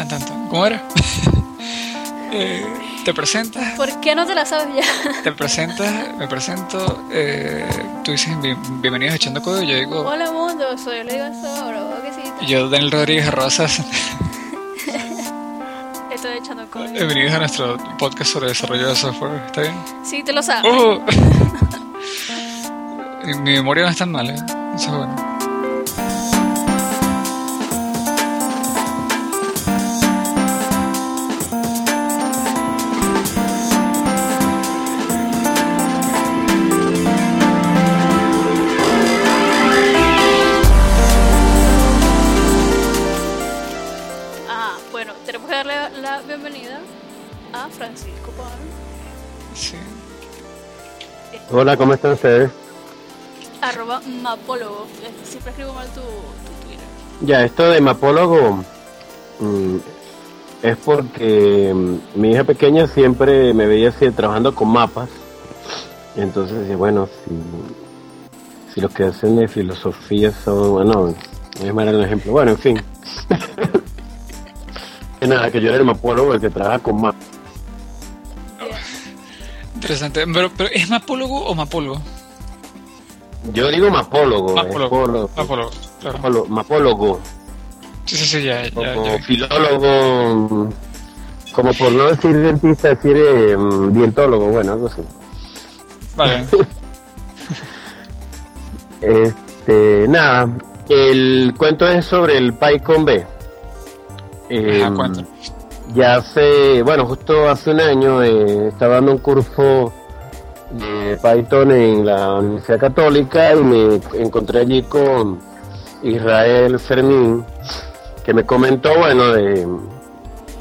Tan, tan, tan. ¿Cómo era? Eh, te presentas. ¿Por qué no te la sabes ya? Te presentas, me presento. Eh, tú dices bien- bienvenidos a Echando Código. Yo digo, Hola mundo, soy Olivia Sobro, sí, yo, Daniel Rodríguez Rosas. estoy echando código. Bienvenidos a nuestro podcast sobre desarrollo de software. ¿Está bien? Sí, te lo sabes. ¡Oh! Mi memoria no es tan mala. Eso es bueno. Hola, ¿cómo están ustedes? Arroba mapólogo. Eh, Siempre escribo mal tu, tu Twitter. Ya, esto de mapólogo mm, es porque mm, mi hija pequeña siempre me veía así trabajando con mapas. Entonces bueno, si, si los que hacen de filosofía son, bueno, es mal el ejemplo. Bueno, en fin. que nada, que yo era el mapólogo, el que trabaja con mapas. Interesante. Pero, pero ¿es mapólogo o mapólogo? Yo digo mapólogo, Mapólogo. mapólogo, Mapólogo, claro. mapólogo. Sí, sí, sí, ya, ya, como ya. filólogo, como por no decir dentista, decir eh, mm, dientólogo, bueno, algo así. Vale. Este, nada, el cuento es sobre el PyCon B. Eh, Ajá, cuéntame. Ya hace, bueno, justo hace un año eh, estaba dando un curso de Python en la Universidad Católica y me encontré allí con Israel Fermín, que me comentó, bueno, de,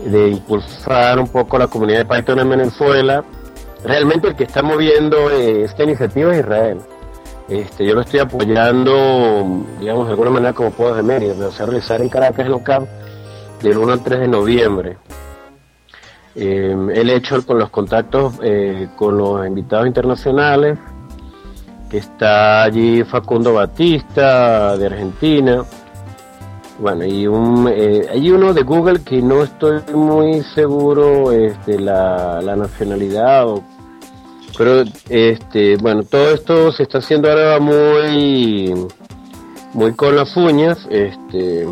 de impulsar un poco la comunidad de Python en Venezuela. Realmente el que está moviendo eh, esta iniciativa es Israel. Este, yo lo estoy apoyando, digamos, de alguna manera como puedo de Mérida, me lo a realizar en Caracas, local, del 1 al 3 de noviembre. Eh, el hecho con los contactos eh, con los invitados internacionales, que está allí Facundo Batista de Argentina, bueno, y un, eh, hay uno de Google que no estoy muy seguro este, la, nacionalidad, pero este, bueno, todo esto se está haciendo ahora muy, muy con las uñas, este,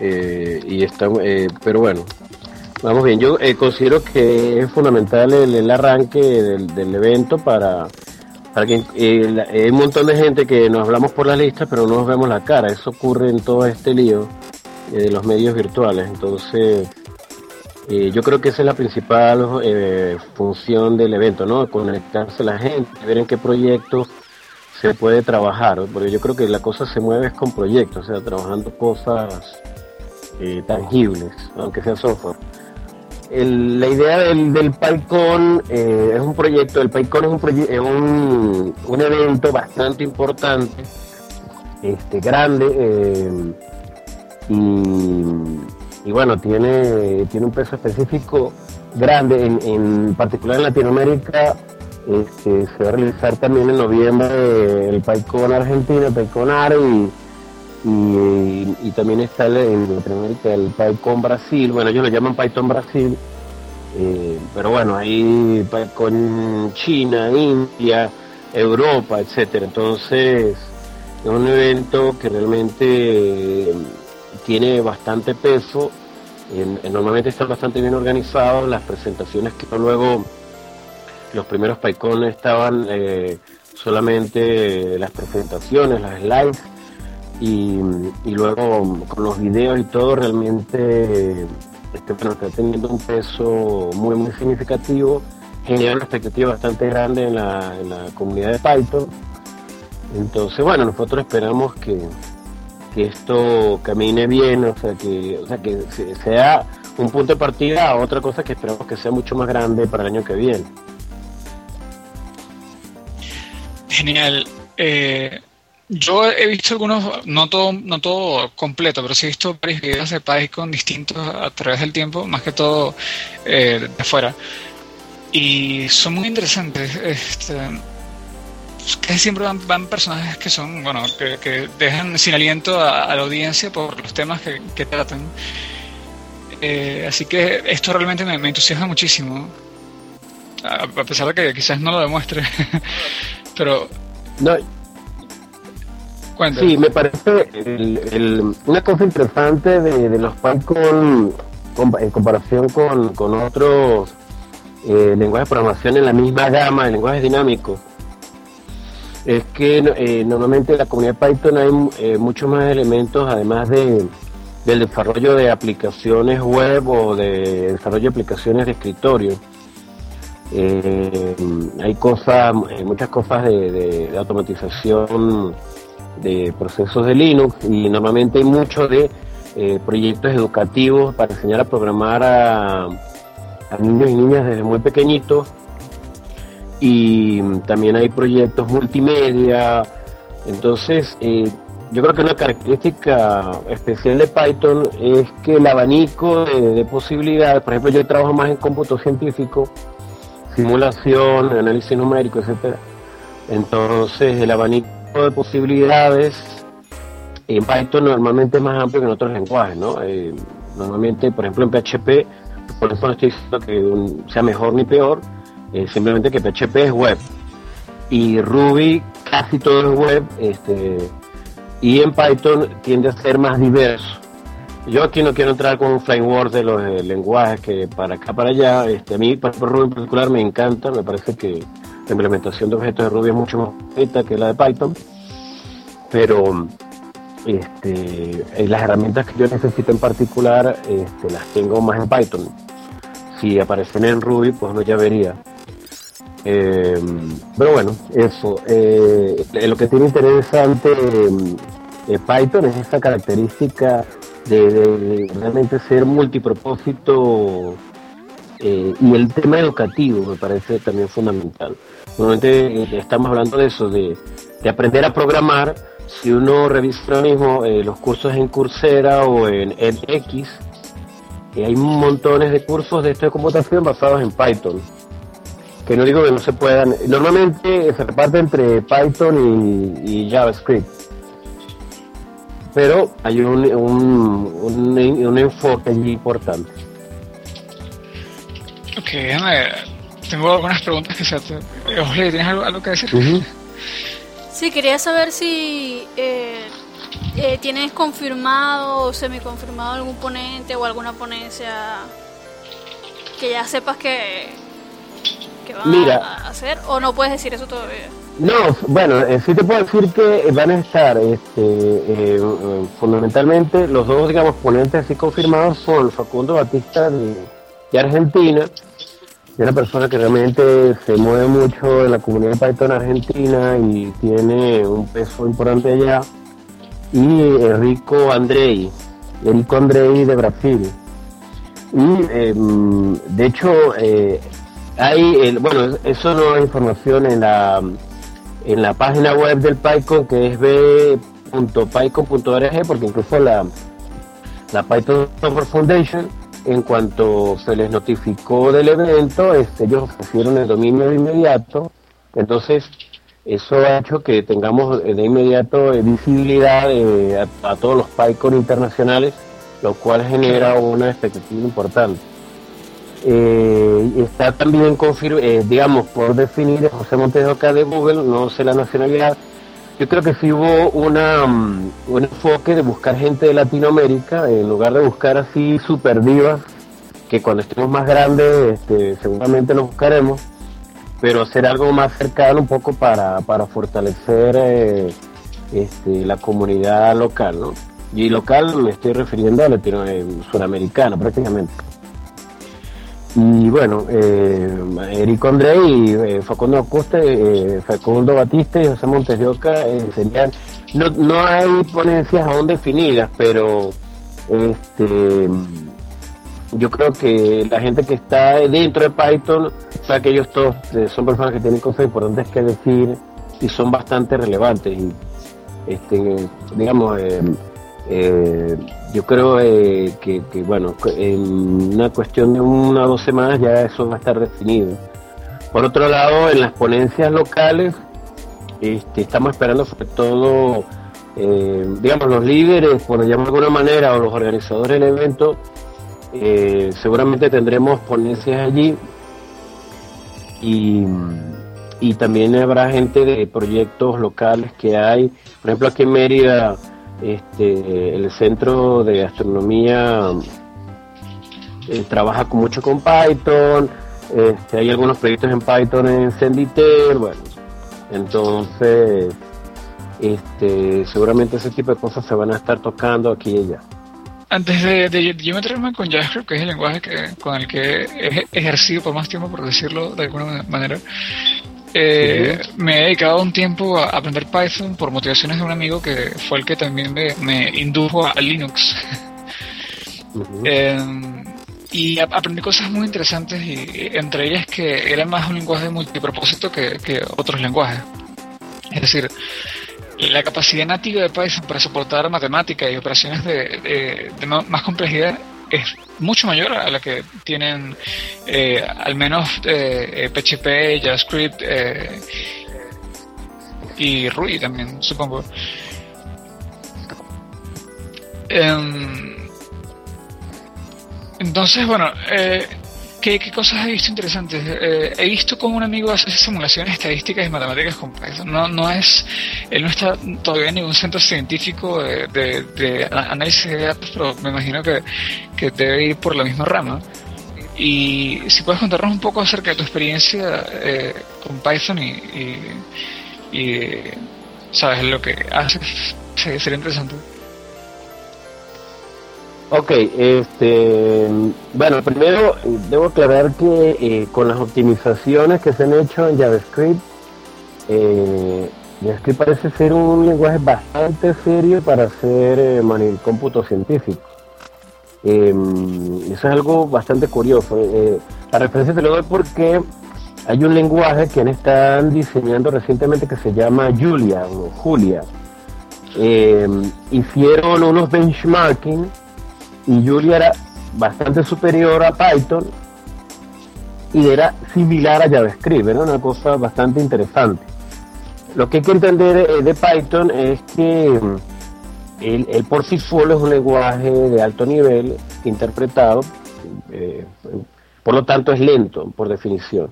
eh, y está, eh, pero bueno, vamos bien. Yo eh, considero que es fundamental el, arranque del, evento para, para que eh, un montón de gente que nos hablamos por las listas, pero no nos vemos la cara. Eso ocurre en todo este lío eh, de los medios virtuales. Entonces, eh, yo creo que esa es la principal eh, función del evento, ¿no? Conectarse a la gente, ver en qué proyectos se puede trabajar, porque yo creo que la cosa se mueve es con proyectos, o sea, trabajando cosas tangibles, aunque sea software. El- la idea del, del PyCon eh, es un proyecto, el PyCon es un, es un, evento bastante importante, este, grande, eh, y, y bueno, tiene, tiene un peso específico grande, en, en particular en Latinoamérica. Este, se va a realizar también en noviembre el PyCon Argentina, el PyCon AR y, y, y también está el- en Latinoamérica el PyCon Brasil, bueno, ellos lo llaman Python Brasil, eh, pero bueno, hay PyCon China, India, Europa, etcétera. Entonces, es un evento que realmente eh, tiene bastante peso, eh, normalmente están bastante bien organizados, las presentaciones que luego los primeros PyCon estaban eh, solamente las presentaciones, las slides, y, luego con los videos y todo realmente este, bueno, está teniendo un peso muy muy significativo, genera una expectativa bastante grande en la, en la comunidad de Python. Entonces, bueno, nosotros esperamos que, que esto camine bien, o sea, que, o sea, que se- sea un punto de partida a otra cosa que esperamos que sea mucho más grande para el año que viene. Genial. Eh, yo he visto algunos, no todo, no todo completo, pero sí he visto varios videos de PyCon distintos a través del tiempo, más que todo eh, de afuera. Y son muy interesantes. Este, casi siempre van, van personajes que son, bueno, que, dejan sin aliento a, a la audiencia por los temas que, tratan. Eh, así que esto realmente me, entusiasma muchísimo. A, pesar de que quizás no lo demuestre. Pero. No. Sí, me parece una cosa interesante de, los Python en comparación con, otros eh, lenguajes de programación en la misma gama de lenguajes dinámicos es que eh, normalmente en la comunidad Python hay eh, muchos más elementos, además de, del desarrollo de aplicaciones web o de desarrollo de aplicaciones de escritorio. Eh, hay cosas, muchas cosas de, automatización de procesos de Linux y normalmente hay mucho de proyectos educativos para enseñar a programar a, a niños y niñas desde muy pequeñitos y también hay proyectos multimedia. Entonces, eh, yo creo que una característica especial de Python es que el abanico de, posibilidades, por ejemplo, yo trabajo más en cómputo científico, simulación, análisis numérico, etcétera. Entonces, el abanico de posibilidades en Python normalmente es más amplio que en otros lenguajes, ¿no? Eh, normalmente, por ejemplo, en PHP, por eso no estoy diciendo que sea mejor ni peor, eh, simplemente que PHP es web y Ruby casi todo es web este y en Python tiende a ser más diverso yo aquí no quiero entrar con un framework de los eh, lenguajes que para acá para allá este a mí para Ruby en particular me encanta me parece que la implementación de objetos de Ruby es mucho más bonita que la de Python pero este, eh, las herramientas que yo necesito en particular este, las tengo más en Python si aparecen en Ruby pues no ya vería eh, pero bueno, eso. Eh, lo que tiene interesante eh, Python es esa característica de, realmente ser multipropósito y el tema educativo me parece también fundamental. Normalmente estamos hablando de eso, de, aprender a programar. Si uno revisa mismo los cursos en Coursera o en edX, hay montones de cursos de esto de computación basados en Python que no digo que no se puedan. Normalmente se reparte entre Python y, JavaScript. Pero hay un, un, un, enfoque allí importante. Ok, déjame. Tengo algunas preguntas que se. Jorge, ¿tienes algo, que decir? Sí, quería saber si eh, eh, tienes confirmado o semi-confirmado algún ponente o alguna ponencia que ya sepas que, Mira, a hacer o no puedes decir eso todavía? No, bueno, eh, sí te puedo decir que van a estar este, eh, fundamentalmente los dos, digamos, ponentes así confirmados son Facundo Batista de, Argentina, y una persona que realmente se mueve mucho en la comunidad de Python argentina y tiene un peso importante allá, y Enrico Andrei, Enrico Andrei de Brasil. Y em, de hecho, eh, hay, bueno, eso no hay información en la, en la página web del PyCon que es b.pycon.org porque incluso la, la Python Software Foundation en cuanto se les notificó del evento, ellos ofrecieron el dominio de inmediato, entonces eso ha hecho que tengamos de inmediato eh, visibilidad eh, a, todos los PyCon internacionales, lo cual genera una expectativa importante. Eh, está también, eh, digamos, por definir José Montes acá de Google, no sé la nacionalidad. Yo creo que sí hubo una, mm, un enfoque de buscar gente de Latinoamérica, en lugar de buscar así super divas, que cuando estemos más grandes este, seguramente lo buscaremos, pero hacer algo más cercano un poco para, para fortalecer eh, este, la comunidad local, ¿no? Y local me estoy refiriendo a Latino, eh, sudamericana prácticamente. Y bueno, eh, Eric André y eh, Facundo Acoste, eh, Facundo Batista y José Montes de Oca eh, serían, no, no hay ponencias aún definidas, pero este yo creo que la gente que está dentro de Python, o sea que ellos todos son personas que tienen cosas importantes que decir y son bastante relevantes. Y este digamos eh, yo creo eh, que, bueno, en una cuestión de una o dos semanas ya eso va a estar definido. Por otro lado, en las ponencias locales, este, estamos esperando sobre todo, eh, digamos, los líderes, por llamarlo de alguna manera, o los organizadores del evento, Eh, seguramente tendremos ponencias allí y, y, también habrá gente de proyectos locales que hay. Por ejemplo, aquí en Mérida, este, el Centro de Astronomía eh, trabaja mucho con Python. Este, hay algunos proyectos en Python en Senditel, bueno, entonces este, seguramente ese tipo de cosas se van a estar tocando aquí y allá. Antes de, yo meterme con JavaScript, que es el lenguaje que, con el que he ejercido por más tiempo, por decirlo de alguna manera, eh, me he dedicado un tiempo a aprender Python por motivaciones de un amigo que fue el que también me, indujo a Linux. Em, y aprendí cosas muy interesantes y entre ellas que era más un lenguaje multipropósito que, que otros lenguajes. Es decir, la capacidad nativa de Python para soportar matemáticas y operaciones de, más complejidad es mucho mayor a la que tienen eh, al menos PHP, eh, JavaScript eh, y Ruby también, supongo. Em, entonces, bueno, ¿Qué, cosas he visto interesantes? Eh, he visto cómo un amigo hace simulaciones estadísticas y matemáticas con Python. No, no es, él no está todavía en ningún centro científico de, análisis de datos, pero me imagino que, debe ir por la misma rama. Y si puedes contarnos un poco acerca de tu experiencia eh, con Python y, y, sabes lo que haces, sería interesante. Ok, este, bueno, primero debo aclarar que eh, con las optimizaciones que se han hecho en JavaScript, eh, JavaScript parece ser un lenguaje bastante serio para hacer eh, científico. Em, eso es algo bastante curioso. Eh, la referencia te lo doy porque hay un lenguaje que están diseñando recientemente que se llama Julia o Julia. Em, hicieron unos benchmarking y Julia era bastante superior a Python y era similar a JavaScript, era una cosa bastante interesante. Lo que hay que entender de Python es que mm, el, por sí solo es un lenguaje de alto nivel interpretado, eh, por lo tanto es lento por definición.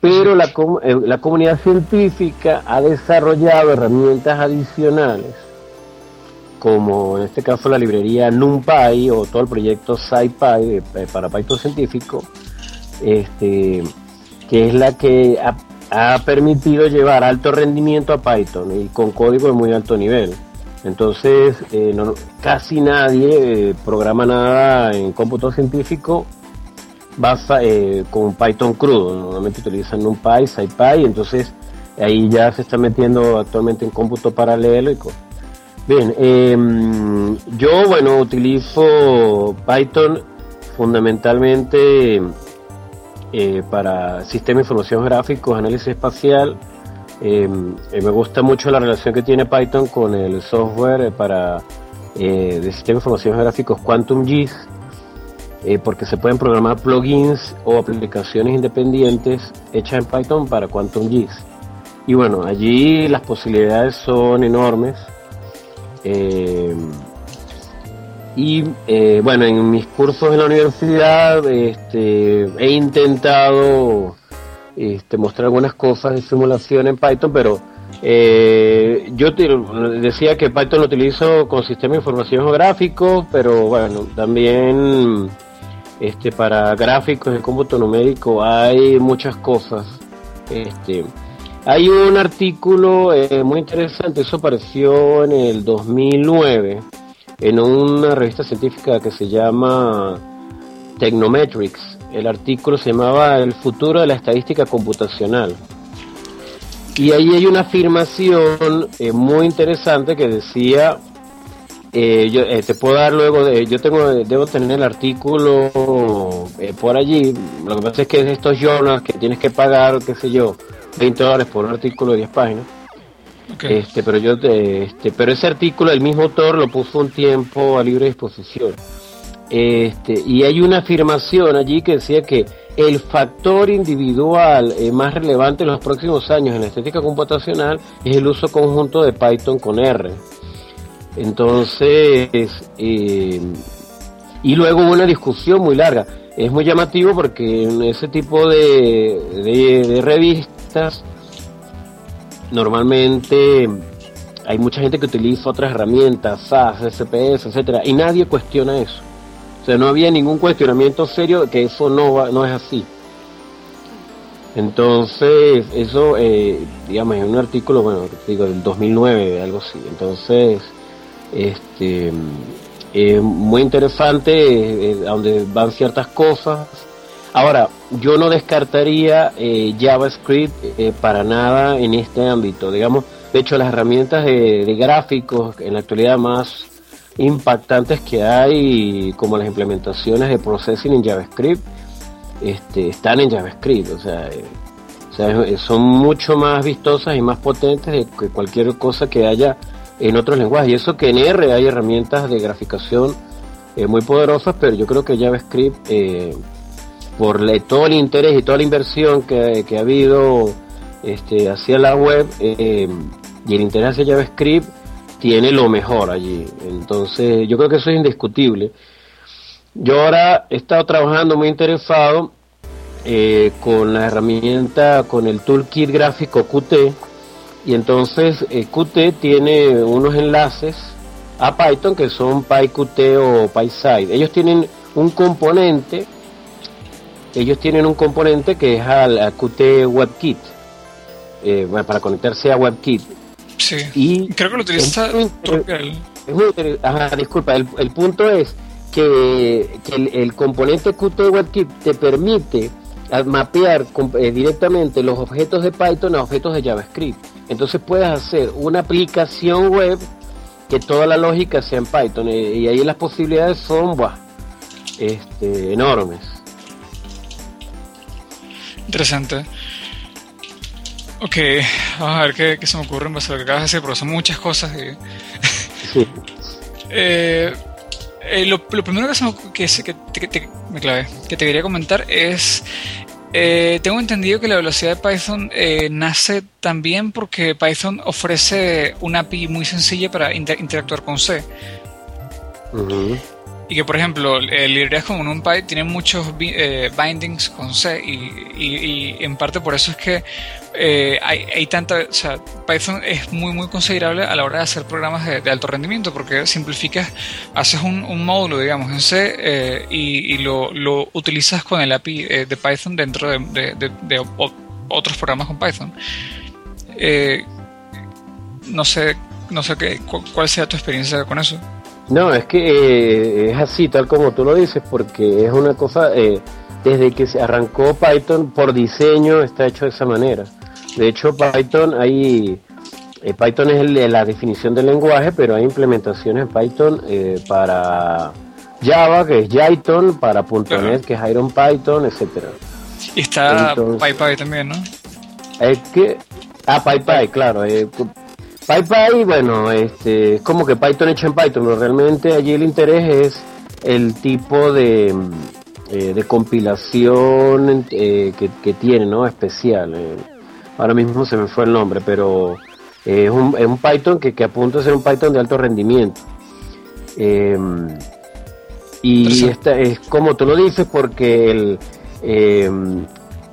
Pero la, eh, la comunidad científica ha desarrollado herramientas adicionales como en este caso la librería NumPy o todo el proyecto SciPy eh, para Python científico, este, que es la que ha, permitido llevar alto rendimiento a Python y con código de muy alto nivel. Entonces, eh, casi nadie eh, programa nada en cómputo científico basa, con Python crudo. Normalmente utilizan NumPy, SciPy, entonces ahí ya se está metiendo actualmente en cómputo paralelo y cosas. Bien, em, yo bueno utilizo Python fundamentalmente eh, para sistema de información gráficos, análisis espacial. Em, eh, me gusta mucho la relación que tiene con el software para eh, de sistema de información gráficos QuantumGIS, porque se pueden programar plugins o aplicaciones independientes hechas en Python para QuantumGIS. Y bueno, allí las posibilidades son enormes. Eh, y eh, bueno, en mis cursos en la universidad este, he intentado este, mostrar algunas cosas de simulación en Python, pero eh, yo decía que Python lo utilizo con sistema de información geográfico, pero bueno, también este, para gráficos de cómputo numérico hay muchas cosas. Este, hay un artículo eh, muy interesante, eso apareció en el 2009 en una revista científica que se llama Technometrics. El artículo se llamaba El futuro de la estadística computacional. Y ahí hay una afirmación eh, muy interesante que decía, eh, yo te puedo dar luego, de, yo tengo, debo tener el artículo por allí, lo que pasa es que es estos journals que tienes que pagar, qué sé yo, 20 dólares por un artículo de 10 páginas. Este, pero yo este, pero ese artículo el mismo autor lo puso un tiempo a libre disposición. Este, y hay una afirmación allí que decía que el factor individual eh, más relevante en los próximos años en la estética computacional es el uso conjunto de Python con R. Entonces, eh, Y luego hubo una discusión muy larga. Es muy llamativo porque en ese tipo de, de revistas normalmente hay mucha gente que utiliza otras herramientas, SAS, SPS, etcétera, y nadie cuestiona eso. O sea, no había ningún cuestionamiento serio de que eso no va, no es así. Entonces, eso, eh, digamos, en un artículo, bueno, digo, del 2009, algo así. Entonces, este, es muy interesante, eh, donde van ciertas cosas. Ahora, yo no descartaría eh, JavaScript para nada en este ámbito. Digamos, de hecho, las herramientas de, de gráficos en la actualidad más impactantes que hay, como las implementaciones de processing en JavaScript, este, están en JavaScript, o sea, eh, son mucho más vistosas y más potentes que cualquier cosa que haya en otros lenguajes. Y eso que en R hay herramientas de graficación eh, muy poderosas, pero yo creo que JavaScript, eh, por todo el interés y toda la inversión que, ha habido este, hacia la web y el interés hacia JavaScript, tiene lo mejor allí. Entonces, yo creo que eso es indiscutible. Yo ahora he estado trabajando muy interesado eh, con la herramienta, con el toolkit gráfico Qt, y entonces eh, Qt tiene unos enlaces a Python que son PyQt o PySide. Ellos tienen un componente, ellos tienen un componente que es al Qt WebKit, eh, para conectarse a WebKit Sí. Y Creo que lo utiliza Ajá, disculpa, el, el, punto es que, el, componente Qt WebKit te permite mapear eh, directamente los objetos de Python a objetos de JavaScript. Entonces puedes hacer una aplicación web que toda la lógica sea en Python eh, y, ahí las posibilidades son este, enormes. Interesante. Ok, vamos a ver qué, se me ocurre en base a lo que acabas de decir, porque son muchas cosas. Eh, eh, lo, primero que, se me, que, que, te, me clavé, que te quería comentar es, eh, tengo entendido que la velocidad de Python nace también porque Python ofrece una API muy sencilla para interactuar con C. Y que, por ejemplo, librerías como NumPy tienen muchos bindings con C y, en parte por eso es que eh, hay, tanta, o sea, Python es muy muy considerable a la hora de hacer programas de, alto rendimiento porque simplificas, haces un, módulo, digamos, en C eh, y, lo, utilizas con el API eh, de Python dentro de, otros programas con Python. no sé, no sé qué, cuál sea tu experiencia con eso. No, es que es así, tal como tú lo dices, porque es una cosa, desde que se arrancó Python por diseño está hecho de esa manera. De hecho, Python hay eh, Python es la definición del lenguaje, pero hay implementaciones en Python eh, para Java, que es Jython, para .NET, que es Iron Python, etcétera. Y está PyPy también, ¿no? Es que ah PyPy, claro. Eh, PyPy, bueno, este, es como que Python hecho en Python, pero realmente allí el interés es el tipo de, eh, de compilación que, que, tiene, ¿no? Especial ahora mismo se me fue el nombre, pero eh, es, un, es, un, Python que, que, apunta a ser un Python de alto rendimiento. Em, y esta es como tú lo dices, porque el em,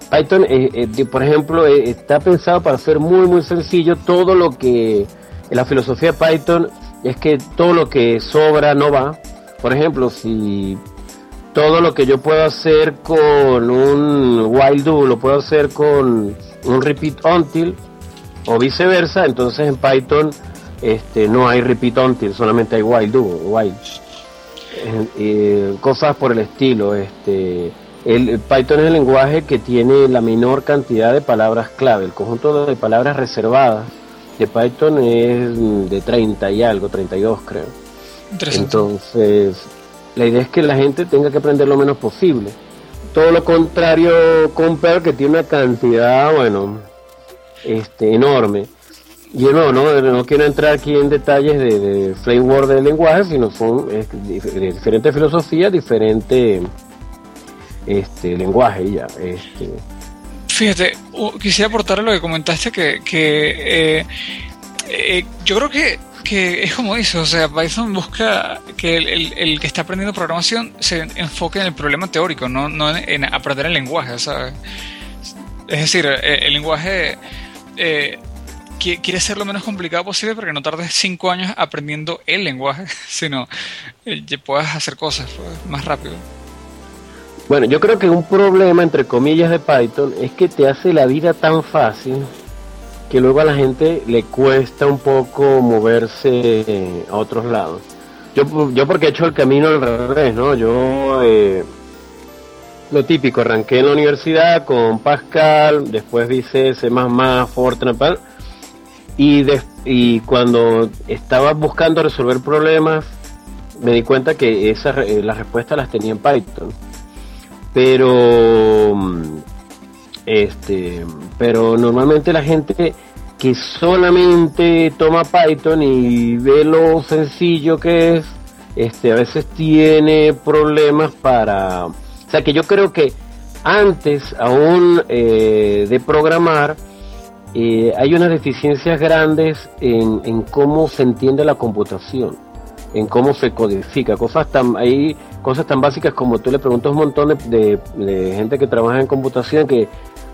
Python, eh, eh, por ejemplo, está pensado para ser muy, muy sencillo. Todo lo que la filosofía de Python es que todo lo que sobra no va. Por ejemplo, si todo lo que yo puedo hacer con un while do lo puedo hacer con un repeat until o viceversa, entonces en Python este, no hay repeat until, solamente hay while do. Eh, cosas por el estilo. Este, el, Python es el lenguaje que tiene la menor cantidad de palabras clave. El conjunto de palabras reservadas de Python es de 30 y algo, 32 creo. Entonces, la idea es que la gente tenga que aprender lo menos posible todo lo contrario con Perl, que tiene una cantidad, bueno, este, enorme. Yo no, no, no quiero entrar aquí en detalles de, de framework del lenguaje, sino son diferentes filosofías, diferente este, lenguaje ya. Este. Fíjate, quisiera aportar lo que comentaste que, que eh, eh, yo creo que que es como dice, o sea, Python busca que el, que está aprendiendo programación se enfoque en el problema teórico, no, no en, aprender el lenguaje, ¿sabes? Es decir, eh, el, lenguaje quiere ser lo menos complicado posible para que no tardes cinco años aprendiendo el lenguaje, sino eh, puedas hacer cosas pues, más rápido. Bueno, yo creo que un problema, entre comillas, de Python es que te hace la vida tan fácil que luego a la gente le cuesta un poco moverse a otros lados. Yo, yo porque he hecho el camino al revés, ¿no? Yo, eh, lo típico, arranqué en la universidad con Pascal, después hice C++, Fortran, y, y cuando estaba buscando resolver problemas, me di cuenta que esas, eh, las respuestas las tenía en Python. Pero este, pero normalmente la gente que solamente toma Python y ve lo sencillo que es, este, a veces tiene problemas para, o sea que yo creo que antes aún eh, de programar eh, hay unas deficiencias grandes en, en, cómo se entiende la computación, en cómo se codifica, cosas tan, hay cosas tan básicas como tú le preguntas a un montón de, gente que trabaja en computación que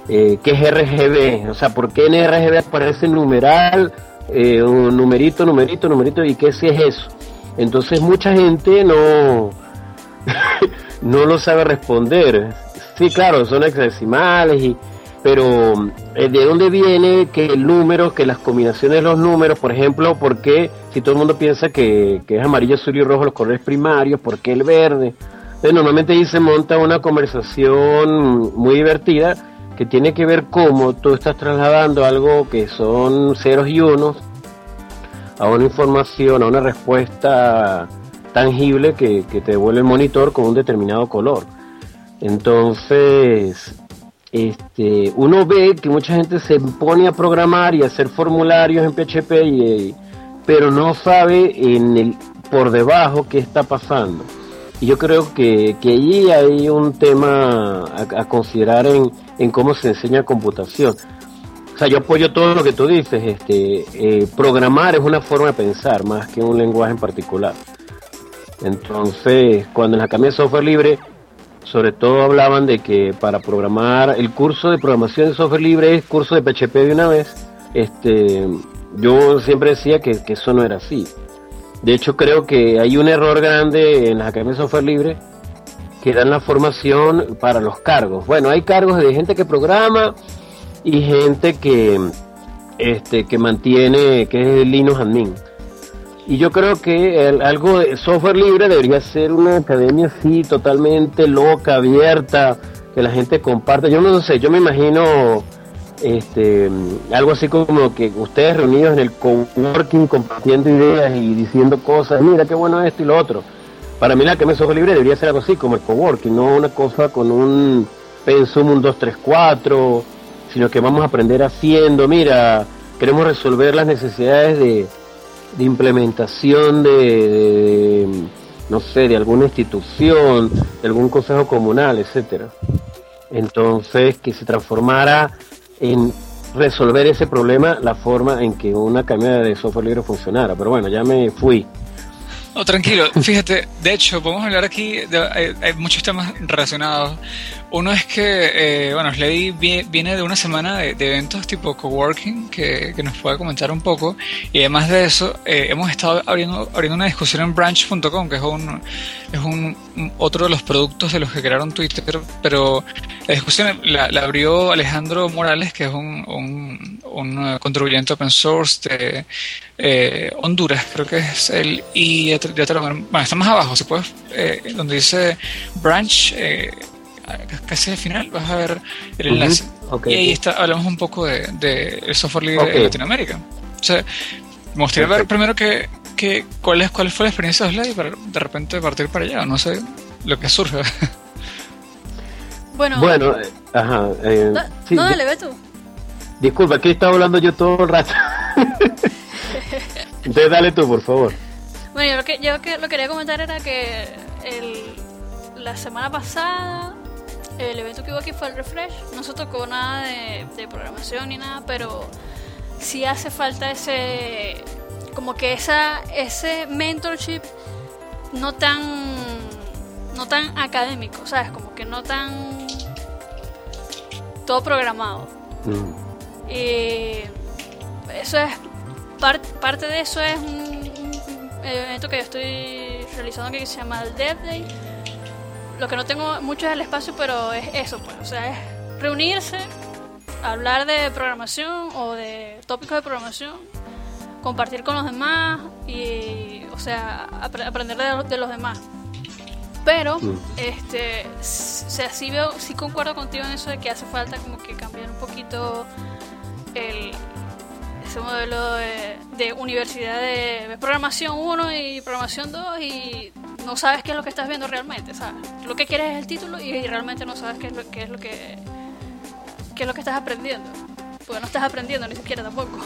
eh, qué es RGB, o sea, por qué en RGB aparece numeral, eh, un numerito, numerito, numerito, y qué si es eso. Entonces mucha gente no, no lo sabe responder. Sí, claro, son hexadecimales, y, pero eh, ¿de dónde viene que el número, que las combinaciones de los números, por ejemplo, por qué, si todo el mundo piensa que, que es amarillo, azul y rojo los colores primarios, por qué el verde? Normalmente ahí se monta una conversación muy divertida que tiene que ver cómo tú estás trasladando algo que son ceros y unos a una información, a una respuesta tangible que, te devuelve el monitor con un determinado color. Entonces, este, uno ve que mucha gente se pone a programar y a hacer formularios en PHP, y, pero no sabe en el, por debajo qué está pasando. Y yo creo que, que allí hay un tema a considerar en, en cómo se enseña computación. O sea, yo apoyo todo lo que tú dices. Este, eh, programar es una forma de pensar más que un lenguaje en particular. Entonces, cuando en la Academia de Software Libre, sobre todo hablaban de que para programar, el curso de programación de software libre es curso de PHP de una vez. Este, yo siempre decía que, eso no era así. De hecho, creo que hay un error grande en la Academia de Software Libre que dan la formación para los cargos. Bueno, hay cargos de gente que programa y gente que este que mantiene que es Linux admin. Y yo creo que algo de software libre debería ser una academia así totalmente loca, abierta, que la gente comparte. Yo no sé, yo me imagino este algo así como que ustedes reunidos en el coworking compartiendo ideas y diciendo cosas, mira qué bueno esto y lo otro para mí la que me software libre debería ser algo así como el coworking, no una cosa con un pensum un 2, 3, 4, sino que vamos a aprender haciendo, mira, queremos resolver las necesidades de, implementación de, no sé, de alguna institución, de algún consejo comunal, etcétera. Entonces, que se transformara en resolver ese problema la forma en que una camioneta de software libre funcionara. Pero bueno, ya me fui. No, tranquilo, fíjate, de hecho, podemos hablar aquí, de, hay, muchos temas relacionados. Uno es que, eh, bueno, Slady viene de una semana de, eventos tipo coworking que, que, nos puede comentar un poco. Y además de eso, eh, hemos estado abriendo, abriendo una discusión en branch.com, que es un, es un otro de los productos de los que crearon Twitter. Pero la discusión la, abrió Alejandro Morales, que es un, un, un contribuyente open source de eh, Honduras, creo que es él. Y ya te, bueno, está más abajo, si puedes, donde dice branch casi al final vas a ver el enlace. y ahí está, hablamos un poco de, de software libre de Latinoamérica. O sea, me gustaría ver primero que, que, cuál, es, cuál fue la experiencia de Slay para de repente partir para allá, no sé lo que surge. Bueno, bueno eh, ajá. Eh, no, dale, ve tú. Disculpa, aquí estaba hablando yo todo el rato. Entonces dale tú, por favor. Bueno, yo lo que, yo que lo quería comentar era que el, la semana pasada el evento que hubo aquí fue el refresh. No se tocó nada de, programación ni nada, pero sí hace falta ese como que esa ese mentorship no tan no tan académico, ¿sabes? Como que no tan todo programado. Mm. Y eso es parte de eso es un, evento que yo estoy realizando que se llama el Dev Day. Lo que no tengo mucho es el espacio, pero es eso, pues, o sea, es reunirse, hablar de programación o de tópicos de programación, compartir con los demás y, o sea, aprender de, los demás. Pero, mm. este, o sea, sí veo, sí concuerdo contigo en eso de que hace falta como que cambiar un poquito el, ese modelo de, universidad de, programación 1 y programación 2 y no sabes qué es lo que estás viendo realmente, ¿sabes? Lo que quieres es el título y, realmente no sabes qué es lo, qué es lo que qué es lo que estás aprendiendo. Porque no estás aprendiendo ni siquiera tampoco.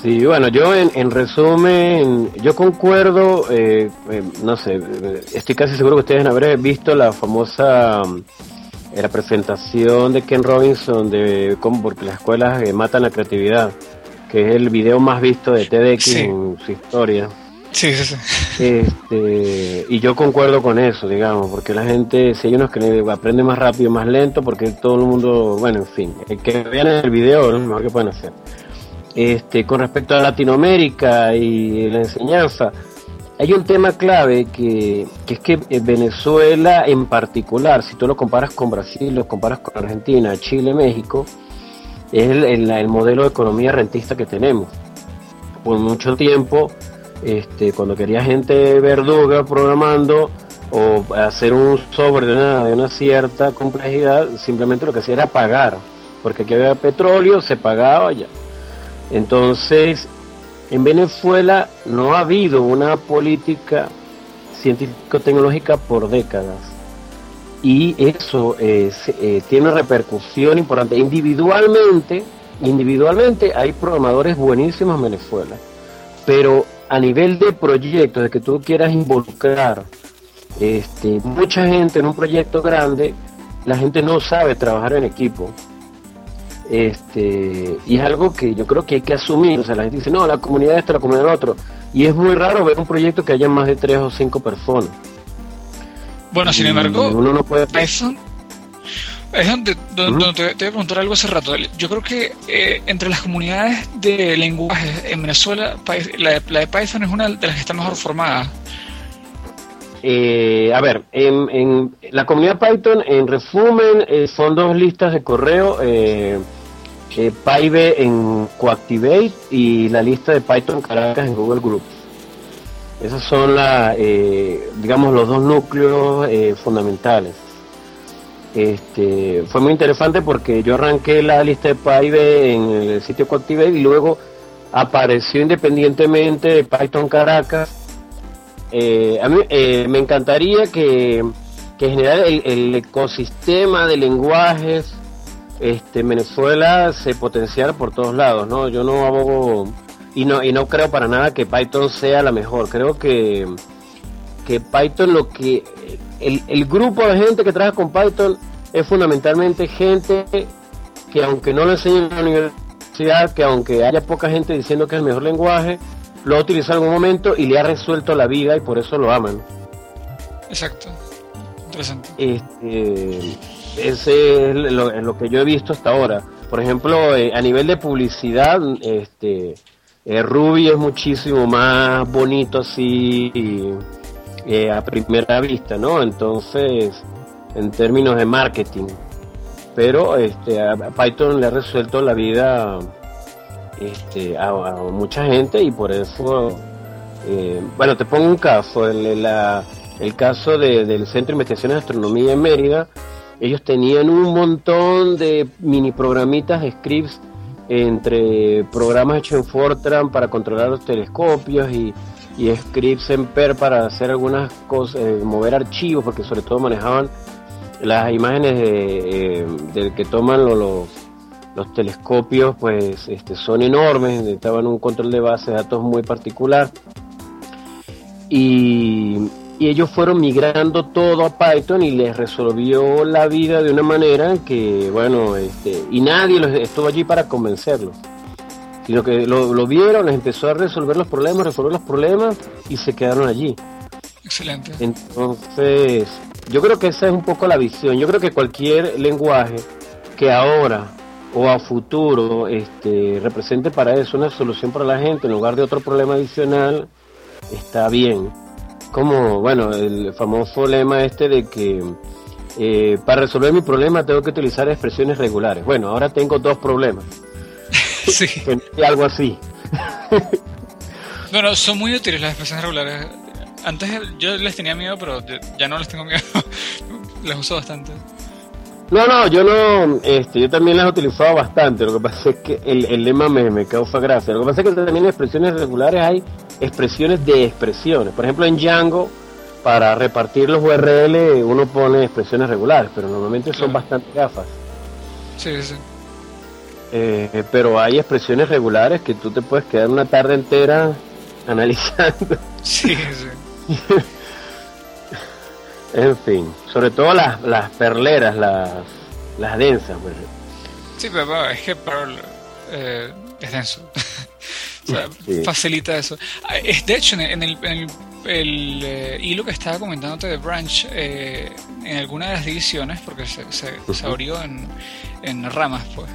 Sí, bueno, yo en, resumen, yo concuerdo, eh, eh, no sé, estoy casi seguro que ustedes habrán visto la famosa eh, la presentación de Ken Robinson de cómo porque las escuelas matan la creatividad, que es el video más visto de TEDx en su historia. Sí, sí, sí. Este, y yo concuerdo con eso, digamos, porque la gente, si hay unos que aprende más rápido, más lento, porque todo el mundo, bueno, en fin, el que vean el video lo mejor que pueden hacer. Este, con respecto a Latinoamérica y la enseñanza, hay un tema clave que, que es que Venezuela en particular, si tú lo comparas con Brasil, lo comparas con Argentina, Chile, México, es el, el modelo de economía rentista que tenemos. Por mucho tiempo este, cuando quería gente verduga programando o hacer un sobre de una, de una cierta complejidad, simplemente lo que hacía era pagar, porque aquí había petróleo, se pagaba ya. Entonces, en Venezuela no ha habido una política científico-tecnológica por décadas. Y eso eh, tiene repercusión importante. Individualmente, individualmente hay programadores buenísimos en Venezuela, pero a nivel de proyectos, de que tú quieras involucrar este, mucha gente en un proyecto grande, la gente no sabe trabajar en equipo. Este, y es algo que yo creo que hay que asumir. O sea, la gente dice, no, la comunidad esta, la comunidad otro. Y es muy raro ver un proyecto que haya más de tres o cinco personas. Bueno, sin embargo, uno no puede... Es donde, donde, te, voy a preguntar algo hace rato. Yo creo que eh, entre las comunidades de lenguajes en Venezuela, la de, la de Python es una de las que está mejor formada. Eh, a ver, en, la comunidad Python, en resumen, eh, son dos listas de correo. Eh, PyBe en Coactivate y la lista de Python Caracas en Google Groups. Esos son la, digamos, los dos núcleos fundamentales. Este, fue muy interesante porque yo arranqué la lista de Pybe en el sitio Coactivate y luego apareció independientemente de Python Caracas. Eh, a mí eh, me encantaría que, que en general el, ecosistema de lenguajes este, en Venezuela se potenciara por todos lados, ¿no? Yo no abogo y no, y no creo para nada que Python sea la mejor. Creo que, que Python lo que el, grupo de gente que trabaja con Python es fundamentalmente gente que aunque no lo enseñen en la universidad, que aunque haya poca gente diciendo que es el mejor lenguaje, lo ha utilizado en algún momento y le ha resuelto la vida y por eso lo aman. Exacto. Interesante. Este, ese es lo, que yo he visto hasta ahora. Por ejemplo, eh, a nivel de publicidad, este, eh, Ruby es muchísimo más bonito así. Eh, a primera vista, ¿no? Entonces, en términos de marketing. Pero este, a Python le ha resuelto la vida este, a, mucha gente y por eso, eh, bueno, te pongo un caso, el, el caso del Centro de Investigaciones de Astronomía en Mérida, ellos tenían un montón de mini programitas, scripts entre programas hechos en Fortran para controlar los telescopios y scripts en PER para hacer algunas cosas, eh, mover archivos, porque sobre todo manejaban las imágenes eh, que toman los, los, telescopios, pues este, son enormes, necesitaban un control de base de datos muy particular. Y, y ellos fueron migrando todo a Python y les resolvió la vida de una manera que, bueno, este, y nadie los, estuvo allí para convencerlos. sino que lo, lo vieron, les empezó a resolver los problemas, resolver los problemas y se quedaron allí. Excelente. Entonces, yo creo que esa es un poco la visión. Yo creo que cualquier lenguaje que ahora o a futuro este, represente para eso una solución para la gente en lugar de otro problema adicional, está bien. Como, bueno, el famoso lema este de que eh, para resolver mi problema tengo que utilizar expresiones regulares. Bueno, ahora tengo dos problemas. Sí. Algo así. Bueno, son muy útiles las expresiones regulares. Antes yo les tenía miedo, pero ya no les tengo miedo. las uso bastante. No, no, yo no, este, yo también las he utilizado bastante. Lo que pasa es que el, el lema me, me causa gracia. Lo que pasa es que también en expresiones regulares hay expresiones de expresiones. Por ejemplo, en Django, para repartir los URL, uno pone expresiones regulares, pero normalmente son Claro. bastante gafas. Sí, sí, sí. Eh, pero hay expresiones regulares que tú te puedes quedar una tarde entera analizando. Sí, sí. En fin, sobre todo las, las perleras, las, las densas. Pues. Sí, pero bueno, es que Pearl eh, es denso. o sea, Sí. facilita eso. Ah, es- De hecho, en el, en el, en el- el, eh, hilo que estaba comentándote de Branch, eh, en alguna de las divisiones, porque se, se, se abrió en, en ramas, pues.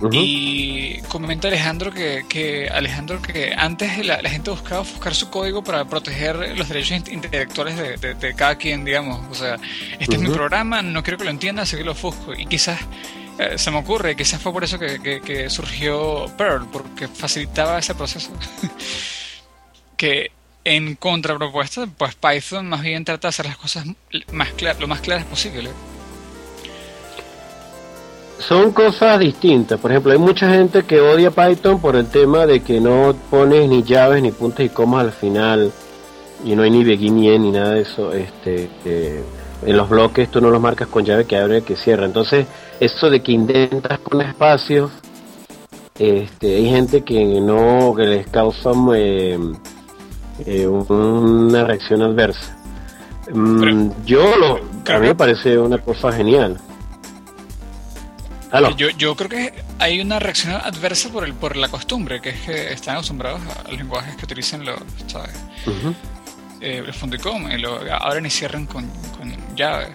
Ujú. Y comenta Alejandro que, que Alejandro que antes la, la gente buscaba buscar su código para proteger los derechos int- intelectuales de, de- de cada quien, digamos. O sea, este es mi programa, no quiero que lo entienda, así que lo ofusco. Y quizás eh, se me ocurre, quizás fue por eso que, que- que surgió Perl, porque facilitaba ese proceso. que en contrapropuesta, pues Python más bien trata de hacer las cosas más lo más claras posible. Son cosas distintas. Por ejemplo, hay mucha gente que odia Python por el tema de que no pones ni llaves ni puntos y comas al final y no hay ni begin ni end ni nada de eso. Este, eh, en los bloques tú no los marcas con llave que abre y que cierra. Entonces, eso de que intentas poner espacios, este, hay gente que no, que les causa eh, eh, una reacción adversa. Mm, yo lo, a mí me parece una cosa genial. Yo, yo creo que hay una reacción adversa por el por la costumbre, que es que están acostumbrados a lenguajes que utilizan los, ¿sabes? Eh, los Fundicom, y lo abren y cierran con, con llave.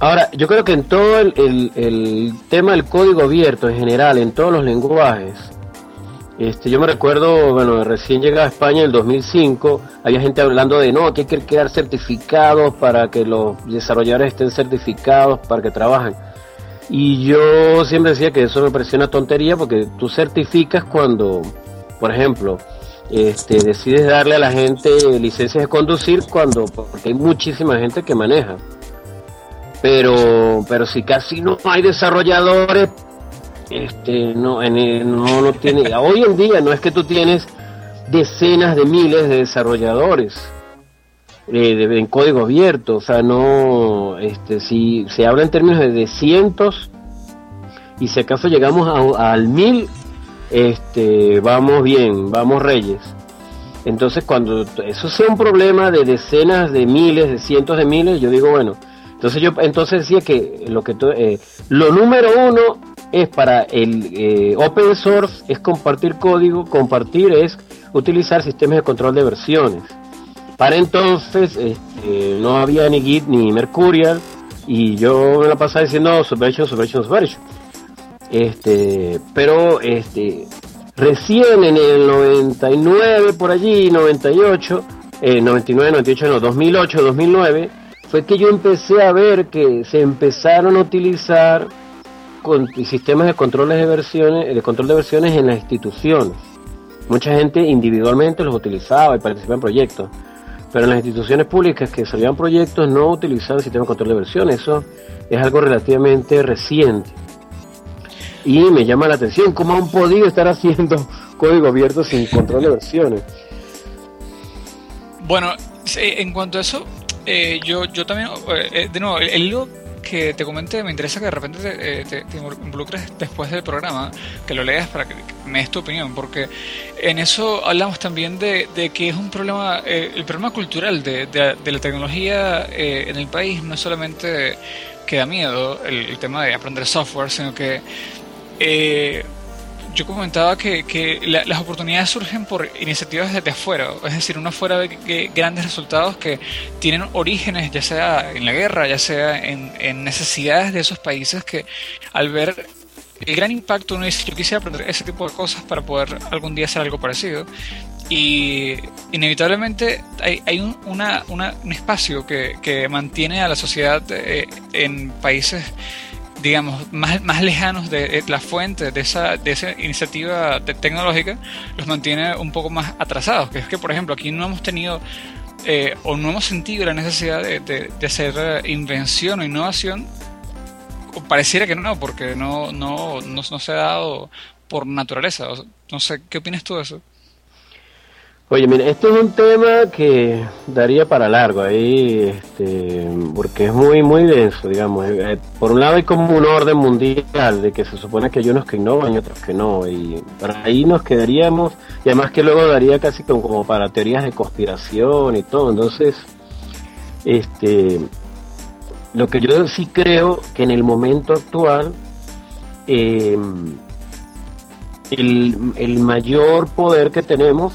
Ahora, yo creo que en todo el, el- el tema del código abierto en general, en todos los lenguajes, este, yo me recuerdo, bueno, recién llegaba a España en el 2005, había gente hablando de no, que hay que crear certificados para que los desarrolladores estén certificados para que trabajen. Y yo siempre decía que eso me parecía una tontería porque tú certificas cuando, por ejemplo, este, decides darle a la gente licencias de conducir cuando, porque hay muchísima gente que maneja. Pero pero si casi no hay desarrolladores este no en no no tiene hoy en día no es que tú tienes decenas de miles de desarrolladores eh, en código abierto o sea no este si se habla en términos de, cientos y si acaso llegamos a- al mil este vamos bien vamos reyes entonces cuando eso sea un problema de decenas de miles de cientos de miles yo digo bueno entonces yo entonces decía que lo que eh, lo número uno es para el eh, open source es compartir código, compartir es utilizar sistemas de control de versiones. Para entonces este, no había ni Git ni Mercurial y yo me la pasaba diciendo subversion, subversion, subversion. Este, pero este recién en el 99 por allí, 98, eh, 99, 98, no, 2008, 2009 fue que yo empecé a ver que se empezaron a utilizar con, sistemas de controles de versiones, de control de versiones en las instituciones. Mucha gente individualmente los utilizaba y participaba en proyectos, pero en las instituciones públicas que salían proyectos no utilizaban sistemas de control de versiones. Eso es algo relativamente reciente. Y me llama la atención cómo han podido estar haciendo código abierto sin control de versiones. Bueno, en cuanto a eso, eh, yo, yo también, eh, eh, de nuevo, el, el que te comenté, me interesa que de repente te, eh, te- te involucres después del programa, que lo leas para que me des tu opinión, porque en eso hablamos también de, de que es un problema, eh, el problema cultural de, de- de la tecnología eh, en el país no solamente que da miedo el, el tema de aprender software, sino que eh, yo comentaba que, que las oportunidades surgen por iniciativas desde afuera, es decir, uno fuera de grandes resultados que tienen orígenes ya sea en la guerra, ya sea en, en necesidades de esos países que al ver el gran impacto uno dice, yo quisiera aprender ese tipo de cosas para poder algún día hacer algo parecido. Y inevitablemente hay, hay un, una, un espacio que, que, mantiene a la sociedad eh, en países digamos, más, más lejanos de, la fuente de esa, de esa iniciativa tecnológica, los mantiene un poco más atrasados. Que es que, por ejemplo, aquí no hemos tenido eh, o no hemos sentido la necesidad de, de, hacer eh, invención o innovación. O pareciera que no, porque no, no, no, no se ha dado por naturaleza. No sé, ¿qué opinas tú de eso? Oye, mira, esto es un tema que daría para largo ahí, este, porque es muy, muy denso, digamos. Eh, eh, por un lado hay como un orden mundial de que se supone que hay unos que innovan y otros que no, y para ahí nos quedaríamos, y además que luego daría casi como, para teorías de conspiración y todo. Entonces, este, lo que yo sí creo que en el momento actual, eh, el, el mayor poder que tenemos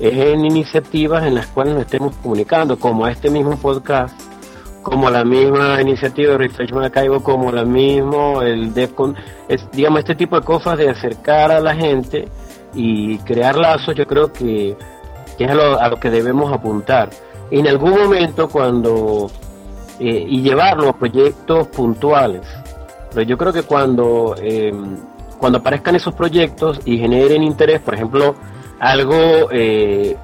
es en iniciativas en las cuales nos estemos comunicando, como este mismo podcast, como la misma iniciativa de Refreshment Archive, como la mismo, el DEFCON, es, digamos, este tipo de cosas de acercar a la gente y crear lazos, yo creo que, es a lo, que debemos apuntar. En algún momento cuando, eh, y llevarlo a proyectos puntuales, pero yo creo que cuando, eh, cuando aparezcan esos proyectos y generen interés, por ejemplo, algo eh,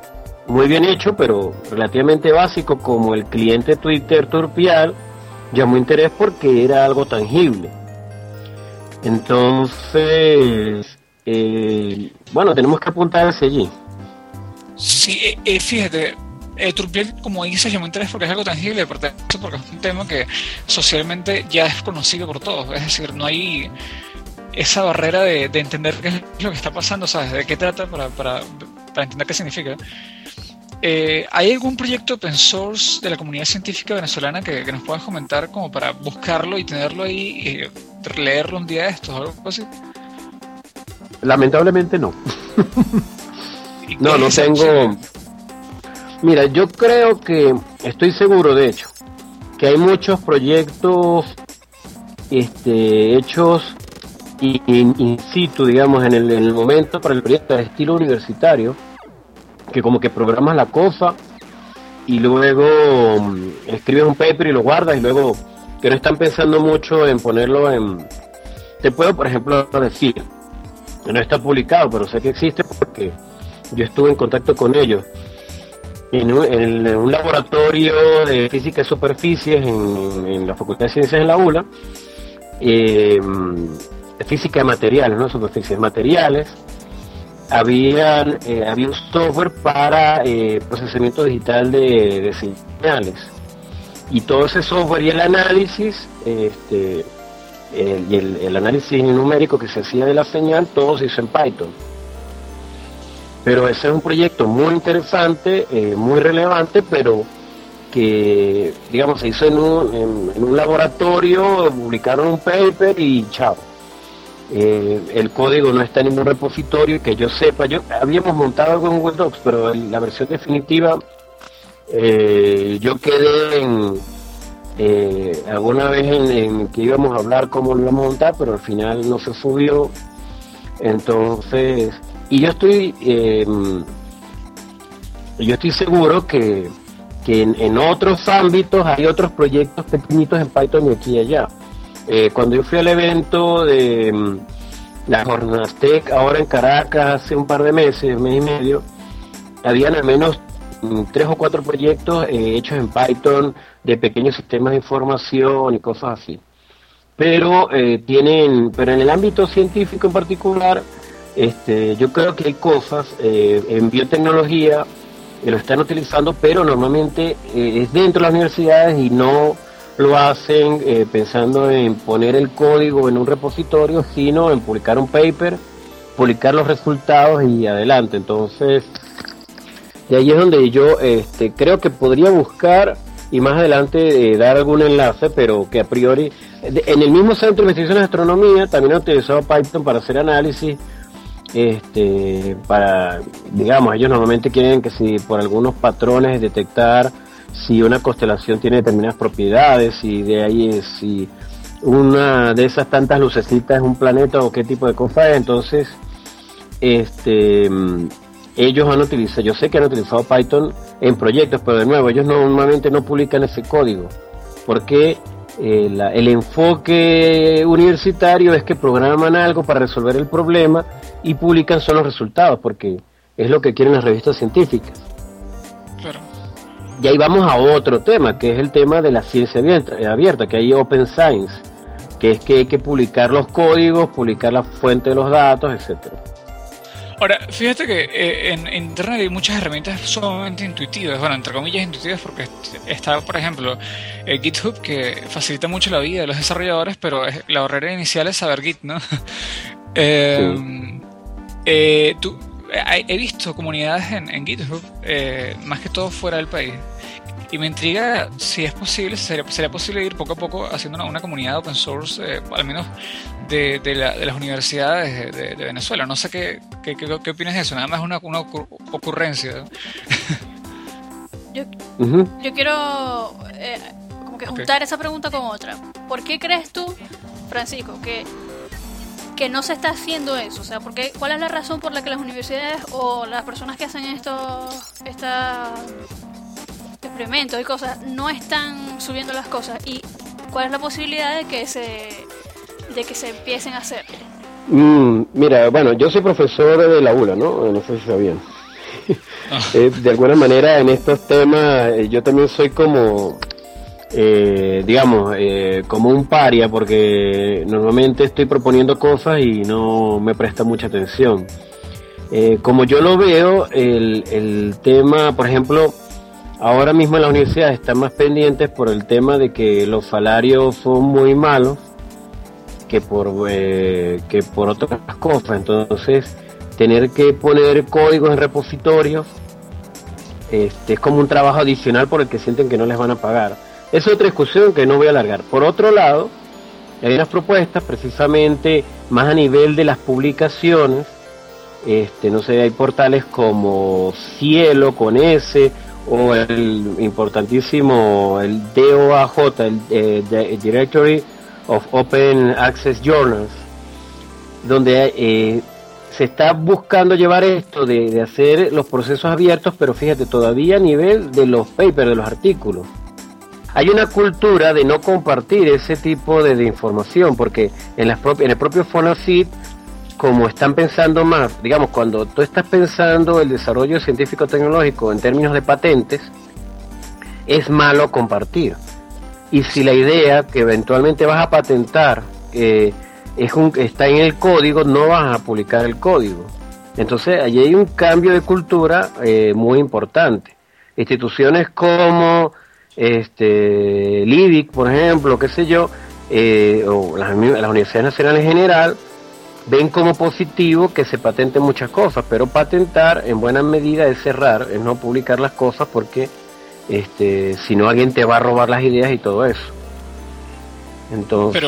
muy bien hecho, pero relativamente básico, como el cliente Twitter Turpial, llamó interés porque era algo tangible. Entonces, eh, bueno, tenemos que apuntar hacia allí. Sí, eh, fíjate, Turpial, como dices, llamó interés porque es algo tangible, porque es un tema que socialmente ya es conocido por todos. Es decir, no hay esa barrera de, entender qué es lo que está pasando, ¿sabes? ¿De qué trata para, para, para entender qué significa? Eh, ¿Hay algún proyecto open source de la comunidad científica venezolana que, nos puedas comentar como para buscarlo y tenerlo ahí y leerlo un día de estos o algo así? Lamentablemente no. no, no tengo... Mira, yo creo que, estoy seguro de hecho, que hay muchos proyectos este, hechos in, situ, digamos, en el, momento para el proyecto de estilo universitario, que como que programas la cosa y luego mm, escribes un paper y lo guardas y luego que no están pensando mucho en ponerlo en... Te puedo, por ejemplo, decir, no está publicado, pero sé que existe porque yo estuve en contacto con ellos. En un, laboratorio de física de superficies en, la Facultad de Ciencias de la ULA, eh, física de materiales, no superficies materiales. Habían, eh, había un software para eh, procesamiento digital de, señales. Y todo ese software y el análisis, este, el, análisis numérico que se hacía de la señal, todo se hizo en Python. Pero ese es un proyecto muy interesante, eh, muy relevante, pero que, digamos, se hizo en un, en un laboratorio, publicaron un paper y chao. Eh, el código no está en ningún repositorio que yo sepa. Yo habíamos montado algo en Google Docs, pero en la versión definitiva eh, yo quedé en eh, alguna vez en, que íbamos a hablar cómo lo íbamos a montar, pero al final no se subió. Entonces, y yo estoy em, yo estoy seguro que, que en, en, otros ámbitos hay otros proyectos pequeñitos en Python y aquí y allá. Eh, cuando yo fui al evento de mm, la Jornadas Tech, ahora en Caracas, hace un par de meses, mes y medio, habían al menos mm, tres o cuatro proyectos eh, hechos en Python de pequeños sistemas de información y cosas así. Pero eh, tienen, pero en el ámbito científico en particular, este, yo creo que hay cosas en biotecnología que lo están utilizando, pero normalmente es dentro de las universidades y no lo hacen eh, pensando en poner el código en un repositorio, sino en publicar un paper, publicar los resultados y adelante. Entonces, de ahí es donde yo este, creo que podría buscar y más adelante eh, dar algún enlace, pero que a priori, en el mismo Centro de Investigación de Astronomía también han utilizado Python para hacer análisis este, para, digamos, ellos normalmente quieren que si por algunos patrones detectar si una constelación tiene determinadas propiedades, y de ahí es, si una de esas tantas lucecitas es un planeta o qué tipo de cosa es, entonces este ellos han utilizado, yo sé que han utilizado Python en proyectos, pero de nuevo, ellos normalmente no publican ese código, porque eh, el enfoque universitario es que programan algo para resolver el problema y publican solo los resultados, porque es lo que quieren las revistas científicas. Y ahí vamos a otro tema, que es el tema de la ciencia abierta, abierta, que hay Open Science, que es que hay que publicar los códigos, publicar la fuente de los datos, etcétera. Ahora, fíjate que eh, en, Internet hay muchas herramientas sumamente intuitivas, bueno, entre comillas intuitivas, porque está, por ejemplo, eh, GitHub, que facilita mucho la vida de los desarrolladores, pero la barrera inicial es saber Git, ¿no? Eh, tú, he visto comunidades en, en GitHub, más que todo fuera del país, y me intriga si es posible, sería, sería posible ir poco a poco haciendo una, comunidad open source, eh, al menos de, de, las universidades de, Venezuela. No sé qué, qué, qué, opinas de eso, nada más una, una ocurrencia. yo, yo quiero eh, como que juntar esa pregunta con otra. ¿Por qué crees tú, Francisco, que que no se está haciendo eso? O sea, porque, ¿cuál es la razón por la que las universidades o las personas que hacen esto, esta experimentos y cosas no están subiendo las cosas y cuál es la posibilidad de que se de que se empiecen a hacer mm, mira bueno yo soy profesor de la ULA no no sé si sabían ah. eh, de alguna manera en estos temas eh, yo también soy como eh, digamos como un paria porque normalmente estoy proponiendo cosas y no me presta mucha atención como yo lo veo el, tema por ejemplo Ahora mismo las universidades están más pendientes por el tema de que los salarios son muy malos que por, eh, que por otras cosas. Entonces, tener que poner códigos en repositorios este, es como un trabajo adicional por el que sienten que no les van a pagar. Es otra discusión que no voy a alargar. Por otro lado, hay unas propuestas precisamente más a nivel de las publicaciones. Este, no sé, hay portales como Cielo con S o el importantísimo el DOAJ, el, eh, Directory of Open Access Journals, donde eh, se está buscando llevar esto de, hacer los procesos abiertos, pero fíjate, todavía a nivel de los papers, de los artículos. Hay una cultura de no compartir ese tipo de, información, porque en, las en el propio Fonacit como están pensando más, digamos, cuando tú estás pensando el desarrollo científico-tecnológico en términos de patentes, es malo compartir. Y si la idea que eventualmente vas a patentar eh, es un, está en el código, no vas a publicar el código. Entonces, allí hay un cambio de cultura eh, muy importante. Instituciones como este, LIDIC, por ejemplo, qué sé yo, eh, o las, las universidades nacionales en general, ven como positivo que se patenten muchas cosas, pero patentar en buena medida es cerrar, es no publicar las cosas porque este, si no alguien te va a robar las ideas y todo eso. Entonces,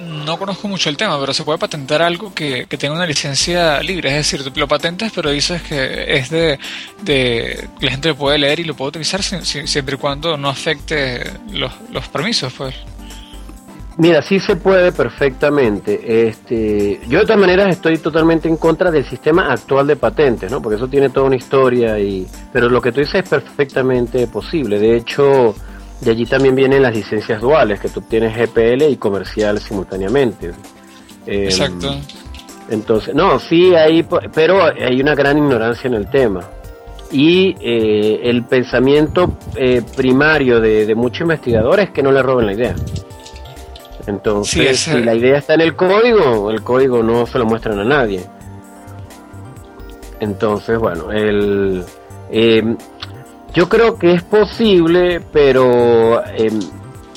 no conozco mucho el tema, pero se puede patentar algo que, tenga una licencia libre, es decir, lo patentas, pero dices que es de, de la gente lo puede leer y lo puede utilizar siempre y cuando no afecte los, los permisos, pues. Mira, sí se puede perfectamente. Este, yo de todas maneras estoy totalmente en contra del sistema actual de patentes, ¿no? Porque eso tiene toda una historia y, pero lo que tú dices es perfectamente posible. De hecho, de allí también vienen las licencias duales, que tú tienes GPL y comercial simultáneamente. Em, Exacto. Entonces, no, sí hay, pero hay una gran ignorancia en el tema. Y eh, el pensamiento eh, primario de, de muchos investigadores es que no le roben la idea. Entonces, si la idea está en el código, el código no se lo muestran a nadie. Entonces, bueno, el, em, yo creo que es posible, pero em,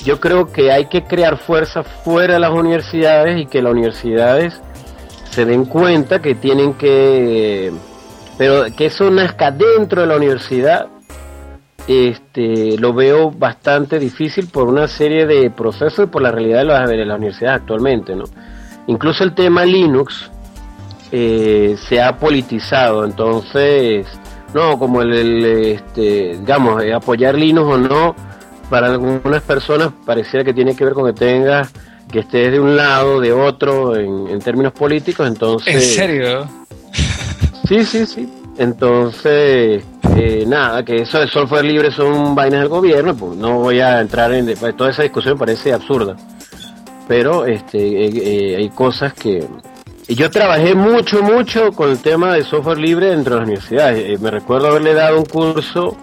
yo creo que hay que crear fuerza fuera de las universidades y que las universidades se den cuenta que tienen que, pero que eso nazca dentro de la universidad este, lo veo bastante difícil por una serie de procesos y por la realidad de las, universidades actualmente, ¿no? Incluso el tema Linux, eh, se ha politizado. Entonces, no, como el, este, digamos, eh, apoyar Linux o no, para algunas personas pareciera que tiene que ver con que tengas que estés de un lado, de otro, en, términos políticos, entonces... ¿En serio? Sí, sí, sí. Entonces, eh, nada, que eso de software libre son vainas del gobierno, pues no voy a entrar en... Toda esa discusión parece absurda. Pero este, eh, hay cosas que, yo trabajé mucho, mucho con el tema de software libre dentro de las universidades. Eh, me recuerdo haberle dado un curso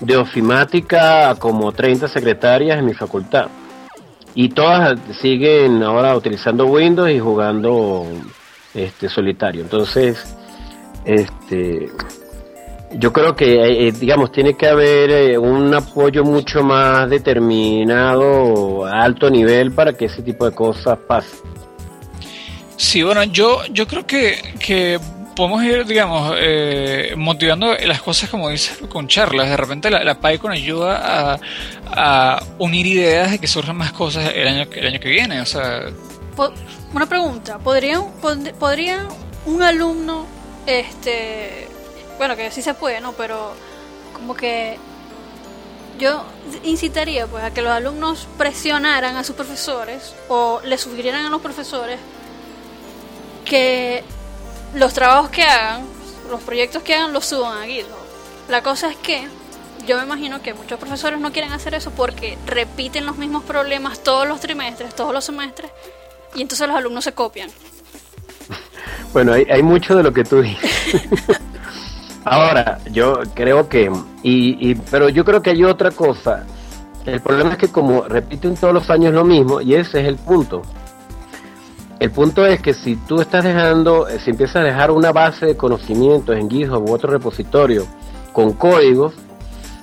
de ofimática a como 30 secretarias en mi facultad. Y todas siguen ahora utilizando Windows y jugando este solitario. Entonces, este yo creo que eh, eh, digamos tiene que haber un apoyo mucho más determinado a alto nivel para que ese tipo de cosas pasen. Sí, bueno, yo, yo creo que, que podemos ir, digamos, eh, motivando las cosas como dices con charlas. De repente la, la PyCon ayuda a, a, unir ideas y que surjan más cosas el año, el año que viene. O sea, una pregunta, ¿podría, podría un alumno, este, bueno, que sí se puede, ¿no? Pero como que yo incitaría pues a que los alumnos presionaran a sus profesores o le sugirieran a los profesores que los trabajos que hagan, los proyectos que hagan, los suban a GitHub. La cosa es que yo me imagino que muchos profesores no quieren hacer eso porque repiten los mismos problemas todos los trimestres, todos los semestres, y entonces los alumnos se copian. Bueno, hay, hay mucho de lo que tú dices. Ahora, yo creo que, y, y, pero yo creo que hay otra cosa. El problema es que como repiten todos los años lo mismo, y ese es el punto. El punto es que si tú estás dejando, eh, si empiezas a dejar una base de conocimientos en GitHub u otro repositorio con códigos,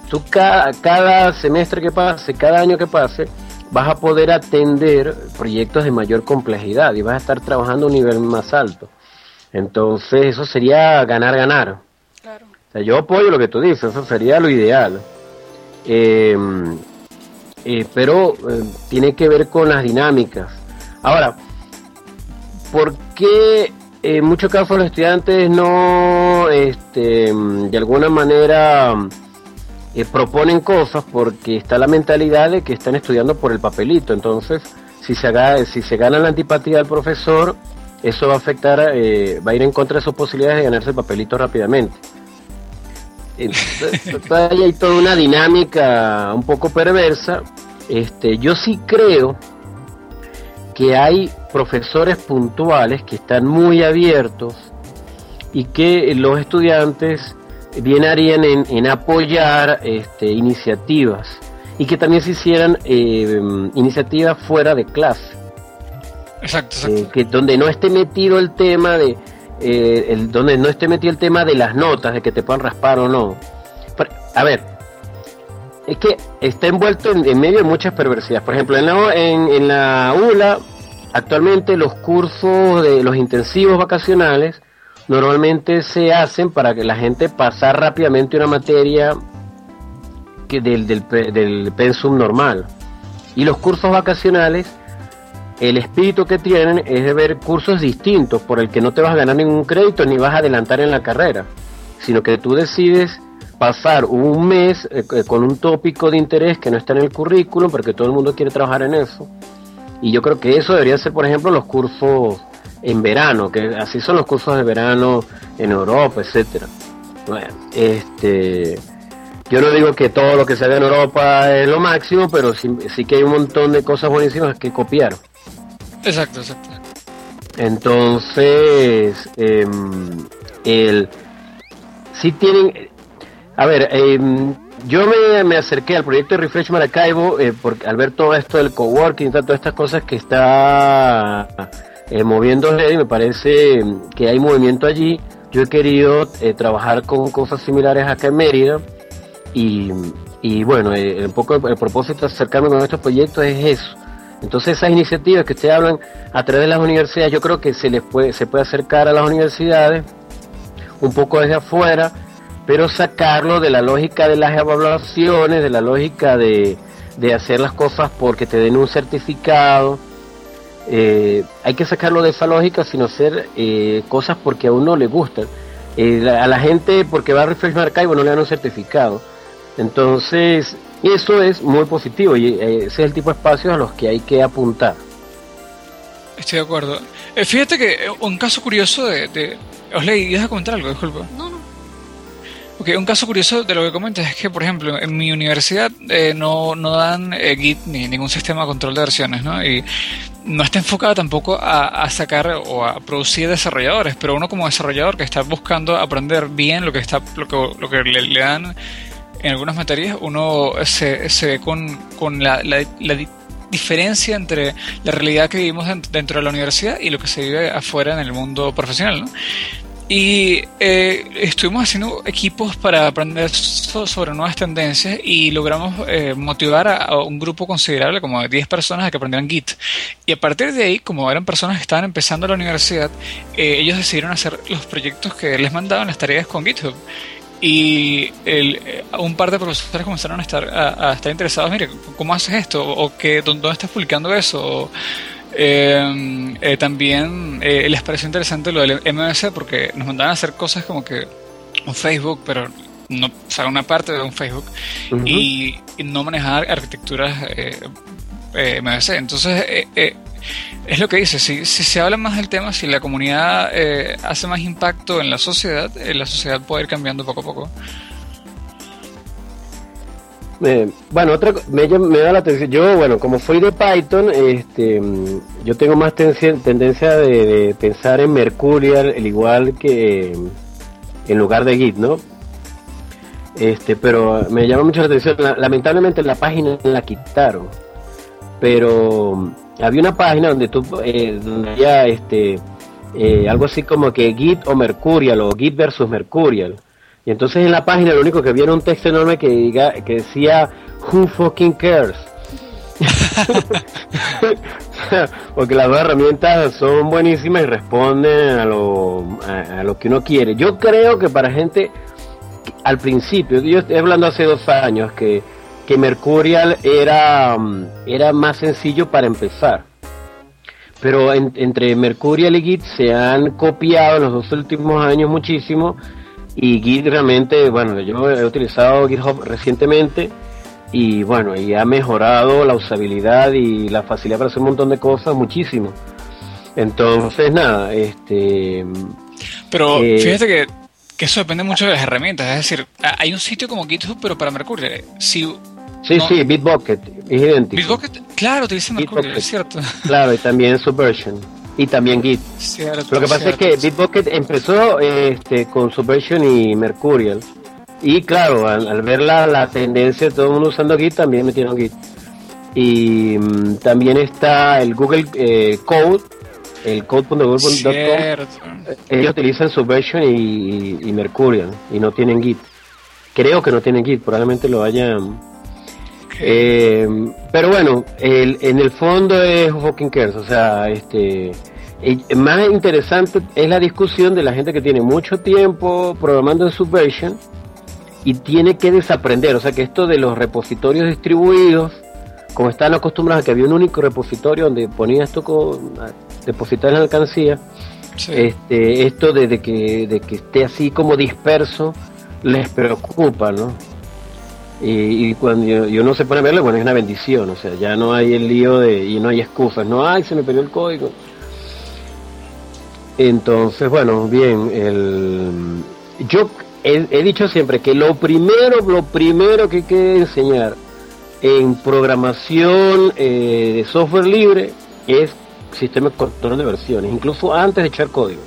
tú cada, cada semestre que pase, cada año que pase, vas a poder atender proyectos de mayor complejidad y vas a estar trabajando a un nivel más alto. Entonces eso sería ganar, ganar. Claro. yo apoyo lo que tú dices, eso sería lo ideal. Eh, eh, pero tiene que ver con las dinámicas. Ahora, ¿por qué en muchos casos los estudiantes no, este, de alguna manera, eh, proponen cosas porque está la mentalidad de que están estudiando por el papelito? Entonces, si se, haga, si se gana la antipatía del profesor, eso va a afectar, eh, va a ir en contra de sus posibilidades de ganarse el papelito rápidamente. Entonces, hay toda una dinámica un poco perversa. Este, yo sí creo que hay profesores puntuales que están muy abiertos y que los estudiantes bien harían en, apoyar este, iniciativas y que también se hicieran eh, iniciativas fuera de clase. Exacto, exacto. Eh, que donde no esté metido el tema de eh, el, donde no esté metido el tema de las notas, de que te puedan raspar o no. a ver, es que está envuelto en, medio de muchas perversidades. Por ejemplo, en la, en, la ULA Actualmente los cursos de los intensivos vacacionales normalmente se hacen para que la gente pasar rápidamente una materia que del, del, pensum normal. Y los cursos vacacionales, el espíritu que tienen es de ver cursos distintos por el que no te vas a ganar ningún crédito ni vas a adelantar en la carrera, sino que tú decides pasar un mes eh, con un tópico de interés que no está en el currículum porque todo el mundo quiere trabajar en eso y yo creo que eso debería ser, por ejemplo, los cursos en verano, que así son los cursos de verano en Europa, etcétera. Bueno, este, yo no digo que todo lo que se ve en Europa es lo máximo, pero sí, sí que hay un montón de cosas buenísimas que copiar. Exacto, exacto. Entonces, eh, el, sí tienen, a ver, eh, yo me, acerqué al proyecto de Refresh Maracaibo eh, porque al ver todo esto del coworking, todas estas cosas que está eh, moviendo me parece que hay movimiento allí. Yo he querido eh, trabajar con cosas similares acá en Mérida y, y bueno, eh, un poco el, propósito de acercarme con estos proyectos es eso. Entonces esas iniciativas que ustedes hablan a través de las universidades, yo creo que se les puede, se puede acercar a las universidades un poco desde afuera pero sacarlo de la lógica de las evaluaciones, de la lógica de, hacer las cosas porque te den un certificado, eh, hay que sacarlo de esa lógica, sino hacer eh, cosas porque a uno le gustan. Eh, a la gente, porque va a Refresh Archive, no le dan un certificado. Entonces, eso es muy positivo y ese es el tipo de espacios a los que hay que apuntar. Estoy de acuerdo. fíjate que un caso curioso de... de... Osley, ¿ibas a comentar algo? Disculpa. No, no. Ok, un caso curioso de lo que comentas es que, por ejemplo, en mi universidad eh, no, no dan eh, Git ni ningún sistema de control de versiones, ¿no? Y no está enfocado tampoco a, sacar o a producir desarrolladores, pero uno como desarrollador que está buscando aprender bien lo que está lo que, lo que le, dan en algunas materias, uno se, se ve con, con la, la, diferencia entre la realidad que vivimos dentro de la universidad y lo que se vive afuera en el mundo profesional, ¿no? Y eh, estuvimos haciendo equipos para aprender sobre nuevas tendencias y logramos eh, motivar a, un grupo considerable, como de 10 personas, a que aprendieran Git. Y a partir de ahí, como eran personas que estaban empezando la universidad, eh, ellos decidieron hacer los proyectos que les mandaban las tareas con GitHub. Y el, un par de profesores comenzaron a estar, a, estar interesados, mire, ¿cómo haces esto? ¿O que, dónde estás publicando eso? Eh, eh, también eh, les pareció interesante lo del MVC porque nos mandaban a hacer cosas como que un Facebook, pero no, o una parte de un Facebook y, no manejar arquitecturas eh, MVC. Entonces, es lo que dice, si, si se habla más del tema, si la comunidad hace más impacto en la sociedad, la sociedad puede ir cambiando poco a poco bueno, otra me, me, da la atención. Yo, bueno, como soy de Python, este, yo tengo más tendencia de, pensar en Mercurial, el igual que en lugar de Git, ¿no? Este, pero me llama mucho la atención. Lamentablemente la página la quitaron, pero había una página donde tú, eh, donde había este, eh, algo así como que Git o Mercurial o Git versus Mercurial y entonces en la página lo único que había era un texto enorme que, diga, que decía Who fucking cares? Porque las dos herramientas son buenísimas y responden a lo, a, lo que uno quiere. Yo creo que para gente, al principio, yo estoy hablando hace dos años, que, que Mercurial era, mm, era más sencillo para empezar. Pero entre Mercurial y Git se han copiado en los dos últimos años muchísimo y Git realmente, bueno, yo he utilizado GitHub recientemente y bueno, y ha mejorado la usabilidad y la facilidad para hacer un montón de cosas muchísimo. Entonces, nada, este... Pero eh, fíjate que, que, eso depende mucho de las herramientas, es decir, hay un sitio como GitHub, pero para Mercury. Si, sí, sí, Bitbucket, es idéntico. Bitbucket, claro, utiliza Mercury, es cierto. Claro, y también Subversion y también Git. Lo que pasa es que Bitbucket empezó este, con Subversion y Mercurial. Y claro, al, ver la, tendencia de todo el mundo usando Git, también metieron Git. Y mm, también está el Google eh, Code, el code.google.com. Ellos utilizan Subversion y, y, Mercurial y no tienen Git. Creo que no tienen Git, probablemente lo hayan eh, pero bueno, el, en el fondo es fucking cares, o sea, este más interesante es la discusión de la gente que tiene mucho tiempo programando en Subversion y tiene que desaprender, o sea que esto de los repositorios distribuidos, como están acostumbrados a que había un único repositorio donde ponía esto con depositar en alcancía, este, esto de, que, de que esté así como disperso les preocupa, ¿no? Y, cuando y uno se pone a verlo, bueno, es una bendición, o sea, ya no hay el lío de, y no hay excusas, no, ay, se me perdió el código. Entonces, bueno, bien, el, yo he, dicho siempre que lo primero, lo primero que hay que enseñar en programación eh, de software libre es sistema de control de versiones, incluso antes de echar código.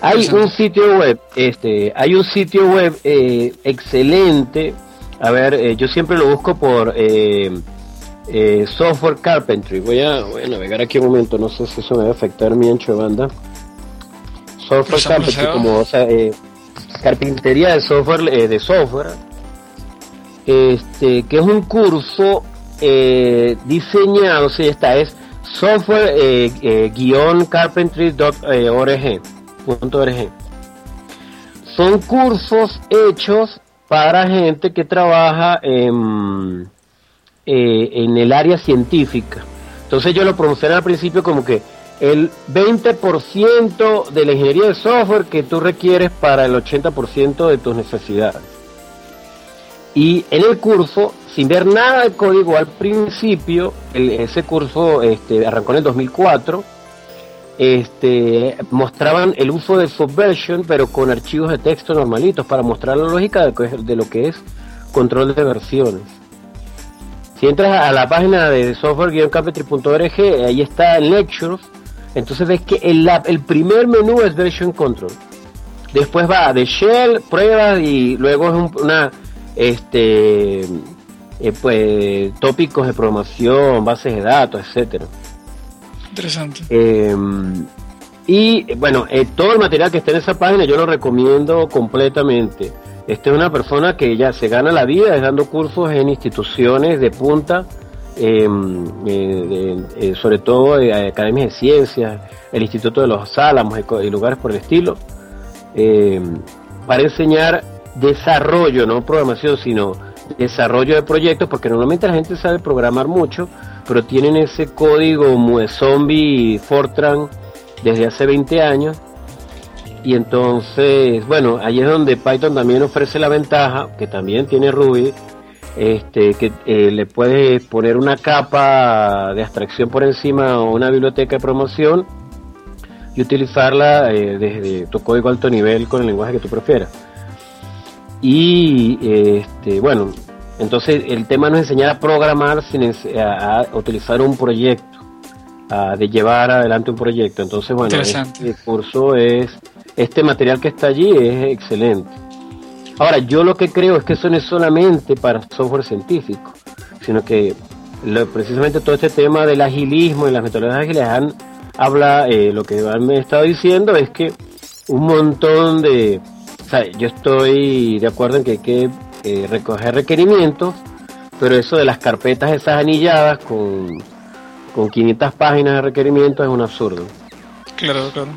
Hay un sitio web, este, hay un sitio web eh, excelente a ver, eh, yo siempre lo busco por eh, eh, Software Carpentry. Voy a, navegar aquí un momento, no sé si eso me va a afectar mi ancho de banda. Software Carpentry, como, o sea, carpintería de software, de software, este, que es un curso diseñado, sí, está, es software-carpentry.org. Son cursos hechos para gente que trabaja en, eh, en el área científica. Entonces yo lo promocioné al principio como que el 20% de la ingeniería de software que tú requieres para el 80% de tus necesidades. Y en el curso, sin ver nada de código al principio, ese curso este, arrancó en el 2004, este, mostraban el uso de Subversion, pero con archivos de texto normalitos para mostrar la lógica de, lo que es control de versiones. Si entras a la página de software-capetri.org, ahí está Lectures, entonces ves que el, primer menú es Version Control. Después va de Shell, pruebas y luego es una este eh, pues tópicos de programación, bases de datos, etcétera. Interesante. Em, y bueno, eh, todo el material que está en esa página yo lo recomiendo completamente. Esta es una persona que ya se gana la vida dando cursos en instituciones de punta, em, eh, sobre todo academias de ciencias, el Instituto de los Álamos y lugares por el estilo, em, para enseñar desarrollo, no programación, sino desarrollo de proyectos, porque normalmente la gente sabe programar mucho, pero tienen ese código zombie Fortran desde hace 20 años. Y entonces, bueno, ahí es donde Python también ofrece la ventaja, que también tiene Ruby, este, que eh, le puedes poner una capa de abstracción por encima o una biblioteca de promoción y utilizarla eh, desde tu código alto nivel con el lenguaje que tú prefieras. Y este, bueno, entonces el tema no es enseñar a programar, sino a, utilizar un proyecto, a, de llevar adelante un proyecto. Entonces, bueno, este curso es, este material que está allí es excelente. Ahora, yo lo que creo es que eso no es solamente para software científico, sino que precisamente todo este tema del agilismo y las metodologías ágiles han, habla, eh, lo que me he estado diciendo es que un montón de, yo estoy de acuerdo en que hay que eh, recoger requerimientos, pero eso de las carpetas esas anilladas con, con 500 páginas de requerimientos es un absurdo. Claro, claro.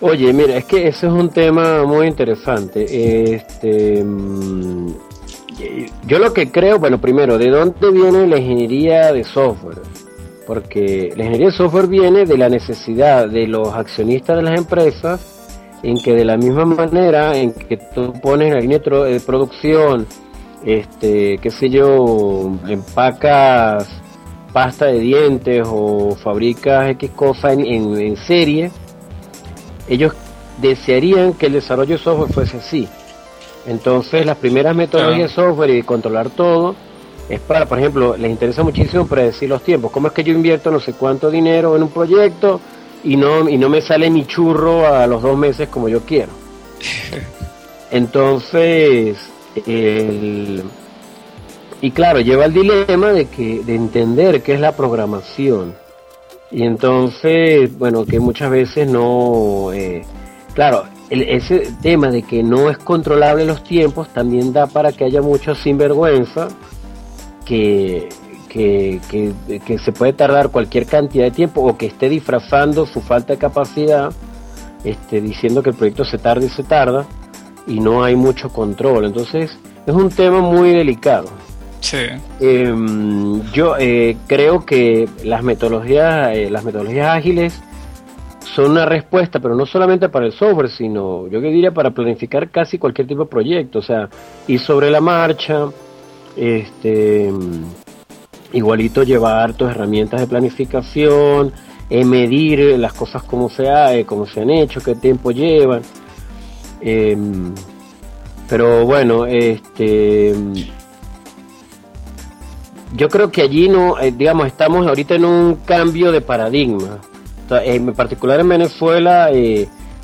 Oye, mira, es que ese es un tema muy interesante. Este, mm, yo lo que creo, bueno, primero, ¿de dónde viene la ingeniería de software? Porque la ingeniería de software viene de la necesidad de los accionistas de las empresas en que de la misma manera en que tú pones la línea de producción, este, qué sé yo, empacas pasta de dientes o fabricas X cosa en, serie, ellos desearían que el desarrollo de software fuese así. Entonces las primeras metodologías de software y de controlar todo es para, por ejemplo, les interesa muchísimo predecir los tiempos. ¿Cómo es que yo invierto no sé cuánto dinero en un proyecto? Y no, y no me sale ni churro a los dos meses como yo quiero. Entonces, el, y claro, lleva el dilema de que de entender qué es la programación. Y entonces, bueno, que muchas veces no, eh, claro, ese tema de que no es controlable los tiempos también da para que haya mucho sinvergüenza que, que, se puede tardar cualquier cantidad de tiempo o que esté disfrazando su falta de capacidad, este, diciendo que el proyecto se tarda y se tarda y no hay mucho control. Entonces es un tema muy delicado. Sí. Em, yo eh, creo que las metodologías, eh, las metodologías ágiles son una respuesta, pero no solamente para el software, sino yo que diría para planificar casi cualquier tipo de proyecto, o sea, ir sobre la marcha, este igualito llevar tus herramientas de planificación, eh, medir las cosas como se, ha, eh, como se han hecho, qué tiempo llevan. Em, pero bueno, este yo creo que allí no, eh, digamos, estamos ahorita en un cambio de paradigma. En particular en Venezuela,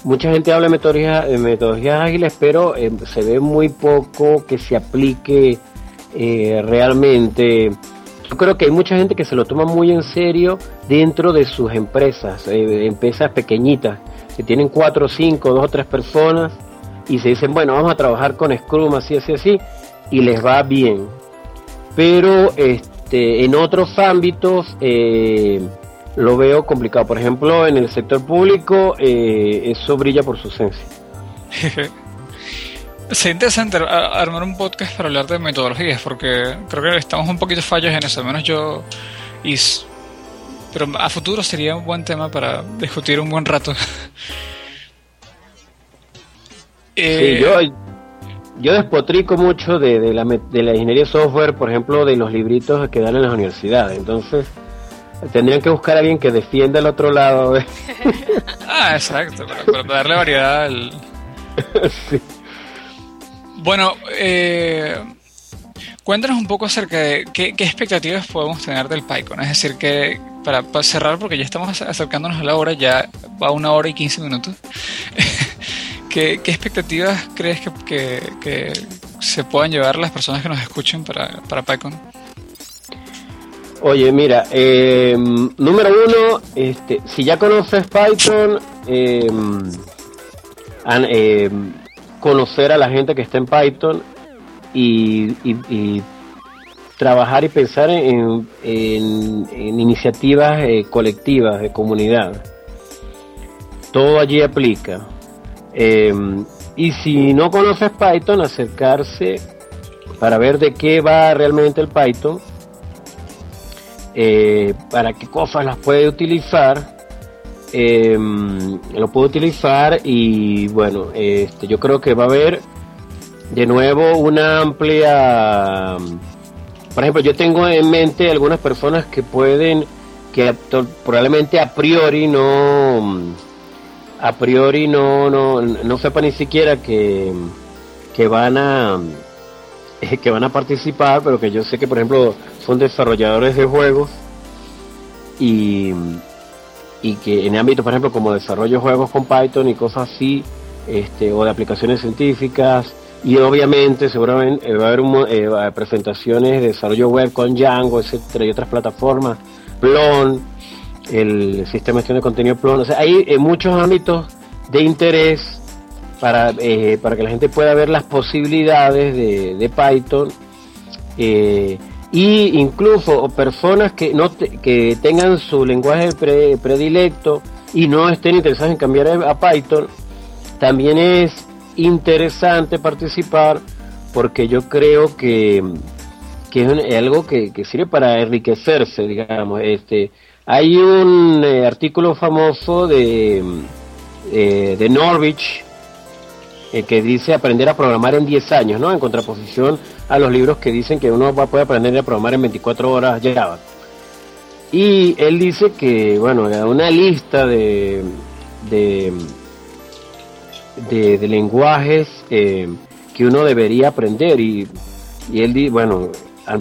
mucha gente habla de metodologías, ágiles, pero se ve muy poco que se aplique realmente yo creo que hay mucha gente que se lo toma muy en serio dentro de sus empresas, eh, empresas pequeñitas, que tienen cuatro, cinco, dos o tres personas y se dicen, bueno, vamos a trabajar con Scrum, así, así, así, y les va bien. Pero este, en otros ámbitos eh, lo veo complicado. Por ejemplo, en el sector público, eh, eso brilla por su esencia. Sería interesante armar un podcast para hablar de metodologías, porque creo que estamos un poquito fallos en eso, al menos yo. Y, pero a futuro sería un buen tema para discutir un buen rato. sí, eh, yo, yo despotrico mucho de, de, la, de la ingeniería software, por ejemplo, de los libritos que dan en las universidades. Entonces, tendrían que buscar a alguien que defienda el otro lado. ah, exacto, para, darle variedad al. sí. Bueno, eh, cuéntanos un poco acerca de qué, expectativas podemos tener del PyCon. Es decir, que para, cerrar, porque ya estamos acercándonos a la hora, ya va una hora y quince minutos. ¿Qué, expectativas crees que, se puedan llevar las personas que nos escuchen para, para PyCon? Oye, mira, em, número uno, este, si ya conoces Python, em, em, conocer a la gente que está en Python y, trabajar y pensar en, iniciativas eh, colectivas de comunidad. Todo allí aplica. y si no conoces Python, acercarse para ver de qué va realmente el Python eh, para qué cosas las puede utilizar. Em, lo puedo utilizar y bueno, este, yo creo que va a haber de nuevo una amplia... Por ejemplo, yo tengo en mente algunas personas que pueden, que probablemente a priori no, a priori no, no, no sepan ni siquiera que, que van a, que van a participar, pero que yo sé que, por ejemplo, son desarrolladores de juegos y, y que en ámbito, por ejemplo, como desarrollo de juegos con Python y cosas así, este, o de aplicaciones científicas, y obviamente seguramente eh, va a haber eh, presentaciones de desarrollo web con Django, etcétera, y otras plataformas, Plon, el sistema de gestión de contenido Plon, o sea, hay eh, muchos ámbitos de interés para, para que la gente pueda ver las posibilidades de, de Python y incluso personas que no que tengan su lenguaje predilecto y no estén interesados en cambiar a Python, también es interesante participar porque yo creo que, que es algo que, sirve para enriquecerse, digamos. Este, hay un eh, artículo famoso de, eh, de Norwich eh, que dice aprender a programar en 10 años, ¿no? En contraposición a los libros que dicen que uno va a poder aprender a programar en 24 horas Java. Y él dice que, bueno, una lista de, de, lenguajes eh, que uno debería aprender. Y, y él dice, bueno,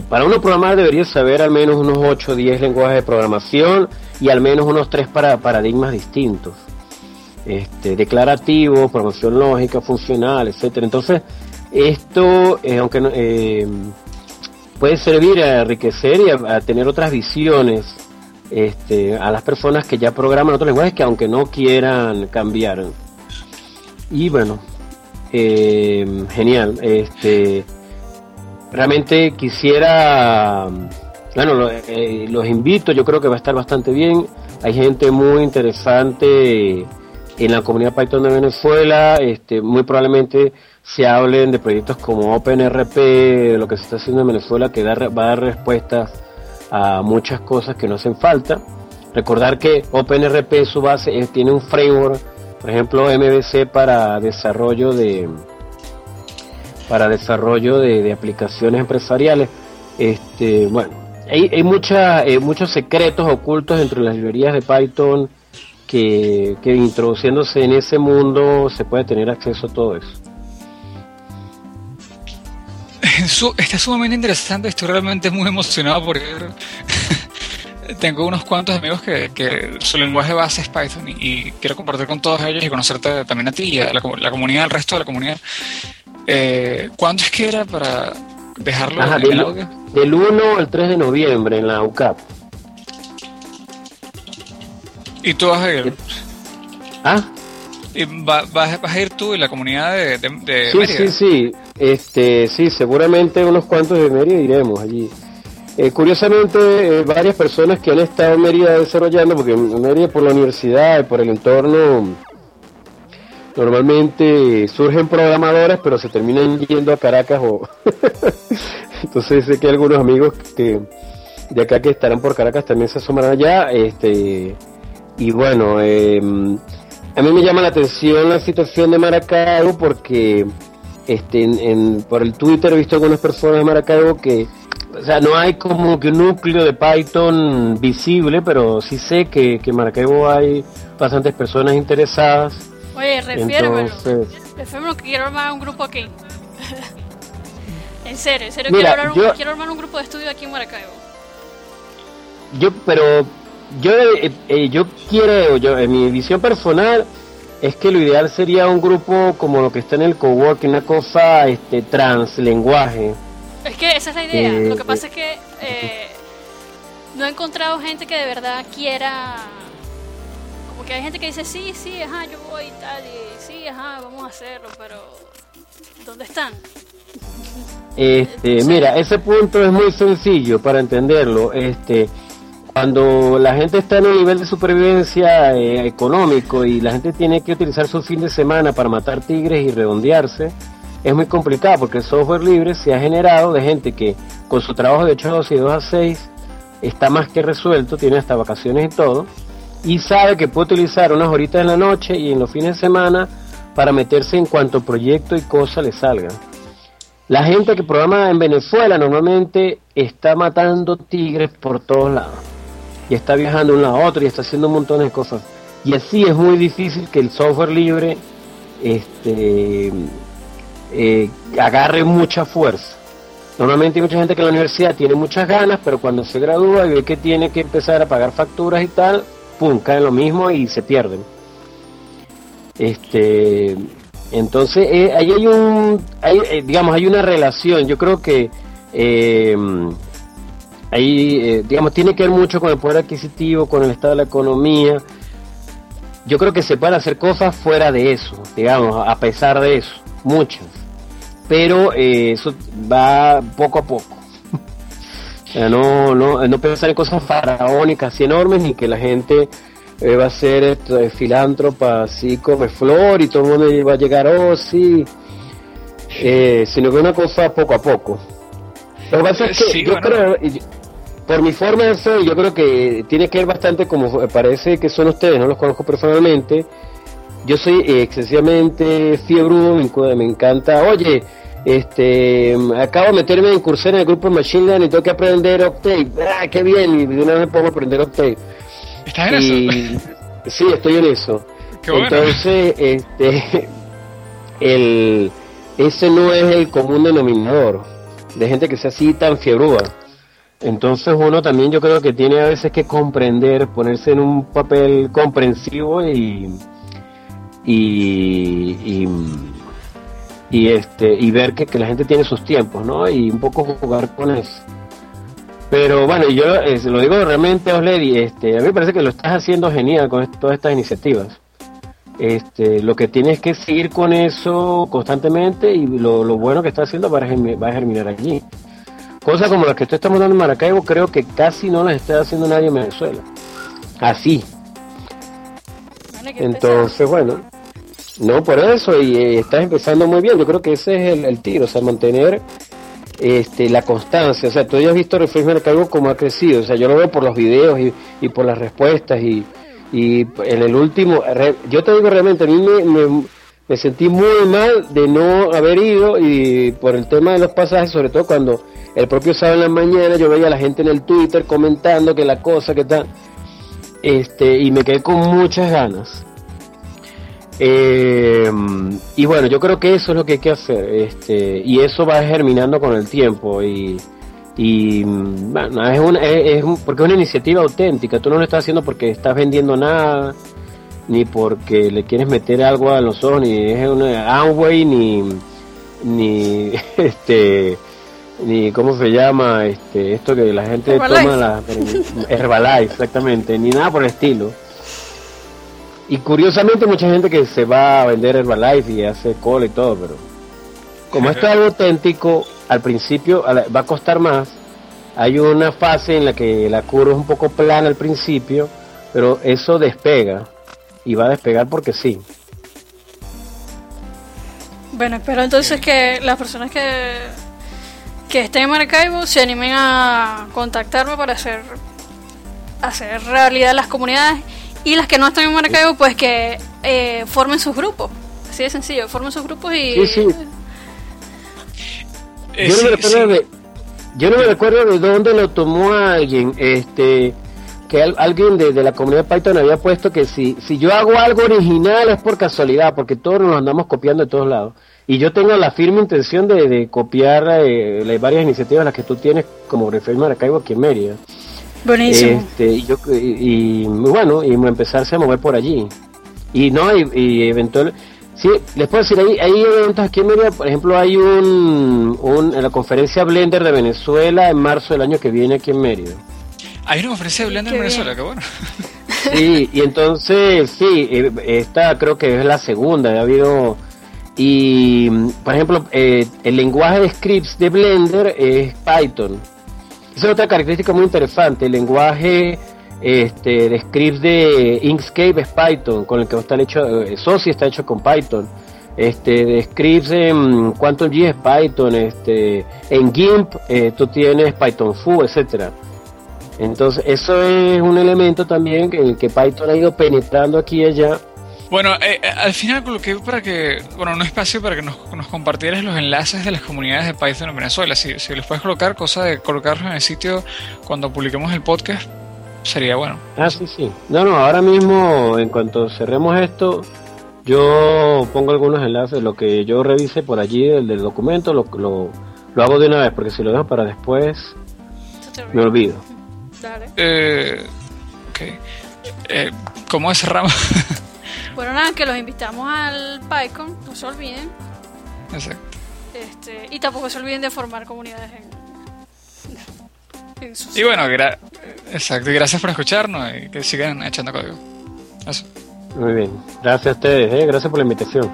para uno programar debería saber al menos unos 8 o 10 lenguajes de programación y al menos unos 3 para paradigmas distintos este, declarativo, promoción lógica, funcional, etcétera. Entonces, esto, eh, aunque eh, puede servir a enriquecer y a, tener otras visiones este, a las personas que ya programan otros lenguajes que aunque no quieran cambiar. Y bueno, eh, genial. Este, realmente quisiera, bueno, los invito, yo creo que va a estar bastante bien. Hay gente muy interesante en la comunidad Python de Venezuela, este, muy probablemente se hablen de proyectos como OpenRP, de lo que se está haciendo en Venezuela, que va a dar respuestas a muchas cosas que no hacen falta. Recordar que OpenRP, su base, tiene un framework, por ejemplo, MVC para desarrollo de para desarrollo de, aplicaciones empresariales. Este, bueno, hay, hay eh, muchos secretos ocultos entre las librerías de Python que, introduciéndose en ese mundo se puede tener acceso a todo eso. Está sumamente interesante, estoy realmente muy emocionado por Tengo unos cuantos amigos que, su lenguaje base es Python y, quiero compartir con todos ellos y conocerte también a ti y a la, comunidad, al resto de la comunidad. Eh, ¿Cuándo es que era para dejarlo en el audio? Del 1 al 3 de noviembre en la UCAP. ¿Y tú vas a ir? ¿Ah? ¿Y vas, a ir tú y la comunidad de, de, sí, Sí, sí, este, sí, seguramente unos cuantos de Mérida iremos allí. Eh, curiosamente, eh, varias personas que han estado en Mérida desarrollando, porque en Mérida por la universidad y por el entorno normalmente surgen programadores, pero se terminan yendo a Caracas o... Entonces sé que algunos amigos que de acá que estarán por Caracas también se asomarán allá. Este, y bueno, em, a mí me llama la atención la situación de Maracaibo porque este, en, por el Twitter he visto algunas personas de Maracaibo que, o sea, no hay como que un núcleo de Python visible, pero sí sé que, que en Maracaibo hay bastantes personas interesadas. Oye, refiérmelo. Refiérmelo que quiero armar un grupo aquí. en serio, en serio quiero, armar un, quiero armar un grupo de estudio aquí en Maracaibo. Yo, pero yo, eh, eh, yo quiero, yo, en mi visión personal, es que lo ideal sería un grupo como lo que está en el coworking, una cosa este, translenguaje. Es que esa es la idea. lo que pasa es que eh, no he encontrado gente que de verdad quiera. Como que hay gente que dice, sí, sí, ajá, yo voy y tal, y sí, ajá, vamos a hacerlo, pero ¿dónde están? Este, mira, ese punto es muy sencillo para entenderlo. Este, cuando la gente está en un nivel de supervivencia eh, económico y la gente tiene que utilizar su fin de semana para matar tigres y redondearse, es muy complicado porque el software libre se ha generado de gente que con su trabajo de 8 a 2 y 2 a 6 está más que resuelto, tiene hasta vacaciones y todo, y sabe que puede utilizar unas horitas en la noche y en los fines de semana para meterse en cuanto proyecto y cosa le salga. La gente que programa en Venezuela normalmente está matando tigres por todos lados y está viajando de un a otro y está haciendo montón de cosas. Y así es muy difícil que el software libre este, eh, agarre mucha fuerza. Normalmente hay mucha gente que en la universidad tiene muchas ganas, pero cuando se gradúa y ve que tiene que empezar a pagar facturas y tal, pum, cae lo mismo y se pierden. Este, entonces, eh, ahí hay un, eh, digamos, hay una relación. Yo creo que ahí, eh, digamos, tiene que ver mucho con el poder adquisitivo, con el estado de la economía. Yo creo que se pueden hacer cosas fuera de eso, digamos, a pesar de eso, muchas. Pero eh, eso va poco a poco. no, no, no pensar en cosas faraónicas y enormes, ni que la gente eh, va a ser esto, filántropa, así come flor y todo el mundo va a llegar, oh sí, sino que una cosa poco a poco. Lo que pasa es que yo creo, por mi forma de ser, yo creo que tiene que ver bastante como parece que son ustedes, no los conozco personalmente. Yo soy excesivamente fiebrudo, me, encanta. Oye, este, acabo de meterme en curso en el grupo Machine Learning y tengo que aprender Octave. ¡Ah, qué bien! Y de una vez puedo aprender Octave. ¿Estás en eso? Sí, estoy en eso. Entonces, este, el, ese no es el común denominador de gente que sea así tan fiebruda. Entonces uno también yo creo que tiene a veces que comprender, ponerse en un papel comprensivo y y, este y ver que, la gente tiene sus tiempos, ¿no? Y un poco jugar con eso. Pero bueno, yo se lo digo realmente, Osledi, este, a mí me parece que lo estás haciendo genial con todas estas iniciativas. Este, lo que tienes que seguir con eso constantemente y lo, lo bueno que estás haciendo va a germinar allí. Cosas como las que tú estás dando en Maracaibo, creo que casi no las está haciendo nadie en Venezuela. Así. Entonces, bueno, no por eso, y eh, estás empezando muy bien. Yo creo que ese es el, tiro, o sea, mantener este, la constancia. O sea, tú ya has visto Reflex Maracaibo como ha crecido. O sea, yo lo veo por los videos y, por las respuestas. Y, y en el último, yo te digo realmente, a mí me, me sentí muy mal de no haber ido y por el tema de los pasajes, sobre todo cuando el propio sábado en la mañana yo veía a la gente en el Twitter comentando que la cosa, que tal. Este, y me quedé con muchas ganas. Eh, y bueno, yo creo que eso es lo que hay que hacer. Este, y eso va germinando con el tiempo. Y, y bueno, es, una, es, porque es una iniciativa auténtica. Tú no lo estás haciendo porque estás vendiendo nada, ni porque le quieres meter algo a los ojos, ni es una Amway, ni, ni este ni cómo se llama este esto que la gente toma la Herbalife exactamente ni nada por el estilo. Y curiosamente mucha gente que se va a vender Herbalife y hace cola y todo pero como esto es algo auténtico al principio va a costar más. Hay una fase en la que la curva es un poco plana al principio pero eso despega y va a despegar porque sí. Bueno, espero entonces que las personas que, que estén en Maracaibo se animen a contactarme para hacer, hacer realidad las comunidades y las que no están en Maracaibo pues que eh, formen sus grupos. Así de sencillo, formen sus grupos y... Sí, sí. Eh, yo, no sí, me recuerdo sí. de, yo no me recuerdo de dónde lo tomó alguien, este que al- alguien de, de la comunidad de Python había puesto que si, si yo hago algo original es por casualidad, porque todos nos andamos copiando de todos lados. Y yo tengo la firme intención de, de copiar eh, las varias iniciativas las que tú tienes como Refresh Maracaibo aquí en Mérida. Buenísimo. Este, y, yo, y, y, bueno, y empezarse a mover por allí. Y no, y, y eventual, sí, les puedo decir, hay, hay eventos aquí en Mérida, por ejemplo, hay un, un, en la conferencia Blender de Venezuela en marzo del año que viene aquí en Mérida. Hay una conferencia de Blender en Venezuela, qué bueno. Sí, y entonces, sí, eh, esta creo que es la segunda, ha habido... Y, por ejemplo, eh, el lenguaje de scripts de Blender es Python. Esa es otra característica muy interesante. El lenguaje este, de scripts de Inkscape es Python, con el que está hecho, eh, Soci está hecho con Python. Este, de scripts en Quantum G es Python, este, en GIMP eh, tú tienes Python Fu, etcétera. Entonces, eso es un elemento también en el que Python ha ido penetrando aquí y allá. Bueno, eh, eh, al final coloqué para que, bueno, un espacio para que nos, nos compartieras los enlaces de las comunidades de Python en Venezuela. Si, si les puedes colocar, cosa de colocarlos en el sitio cuando publiquemos el podcast, sería bueno. Ah, sí, sí. No, no, ahora mismo, en cuanto cerremos esto, yo pongo algunos enlaces, lo que yo revise por allí del, del documento, lo, lo, lo hago de una vez, porque si lo dejo para después, me olvido. Dale. Eh, ok. Eh, ¿Cómo cerramos? Bueno, nada, que los invitamos al PyCon, no se olviden. Exacto. Este, y tampoco se olviden de formar comunidades en, en sus Y bueno, gra- exacto. Y gracias por escucharnos y que sigan echando código. Eso. Muy bien. Gracias a ustedes, ¿eh? gracias por la invitación.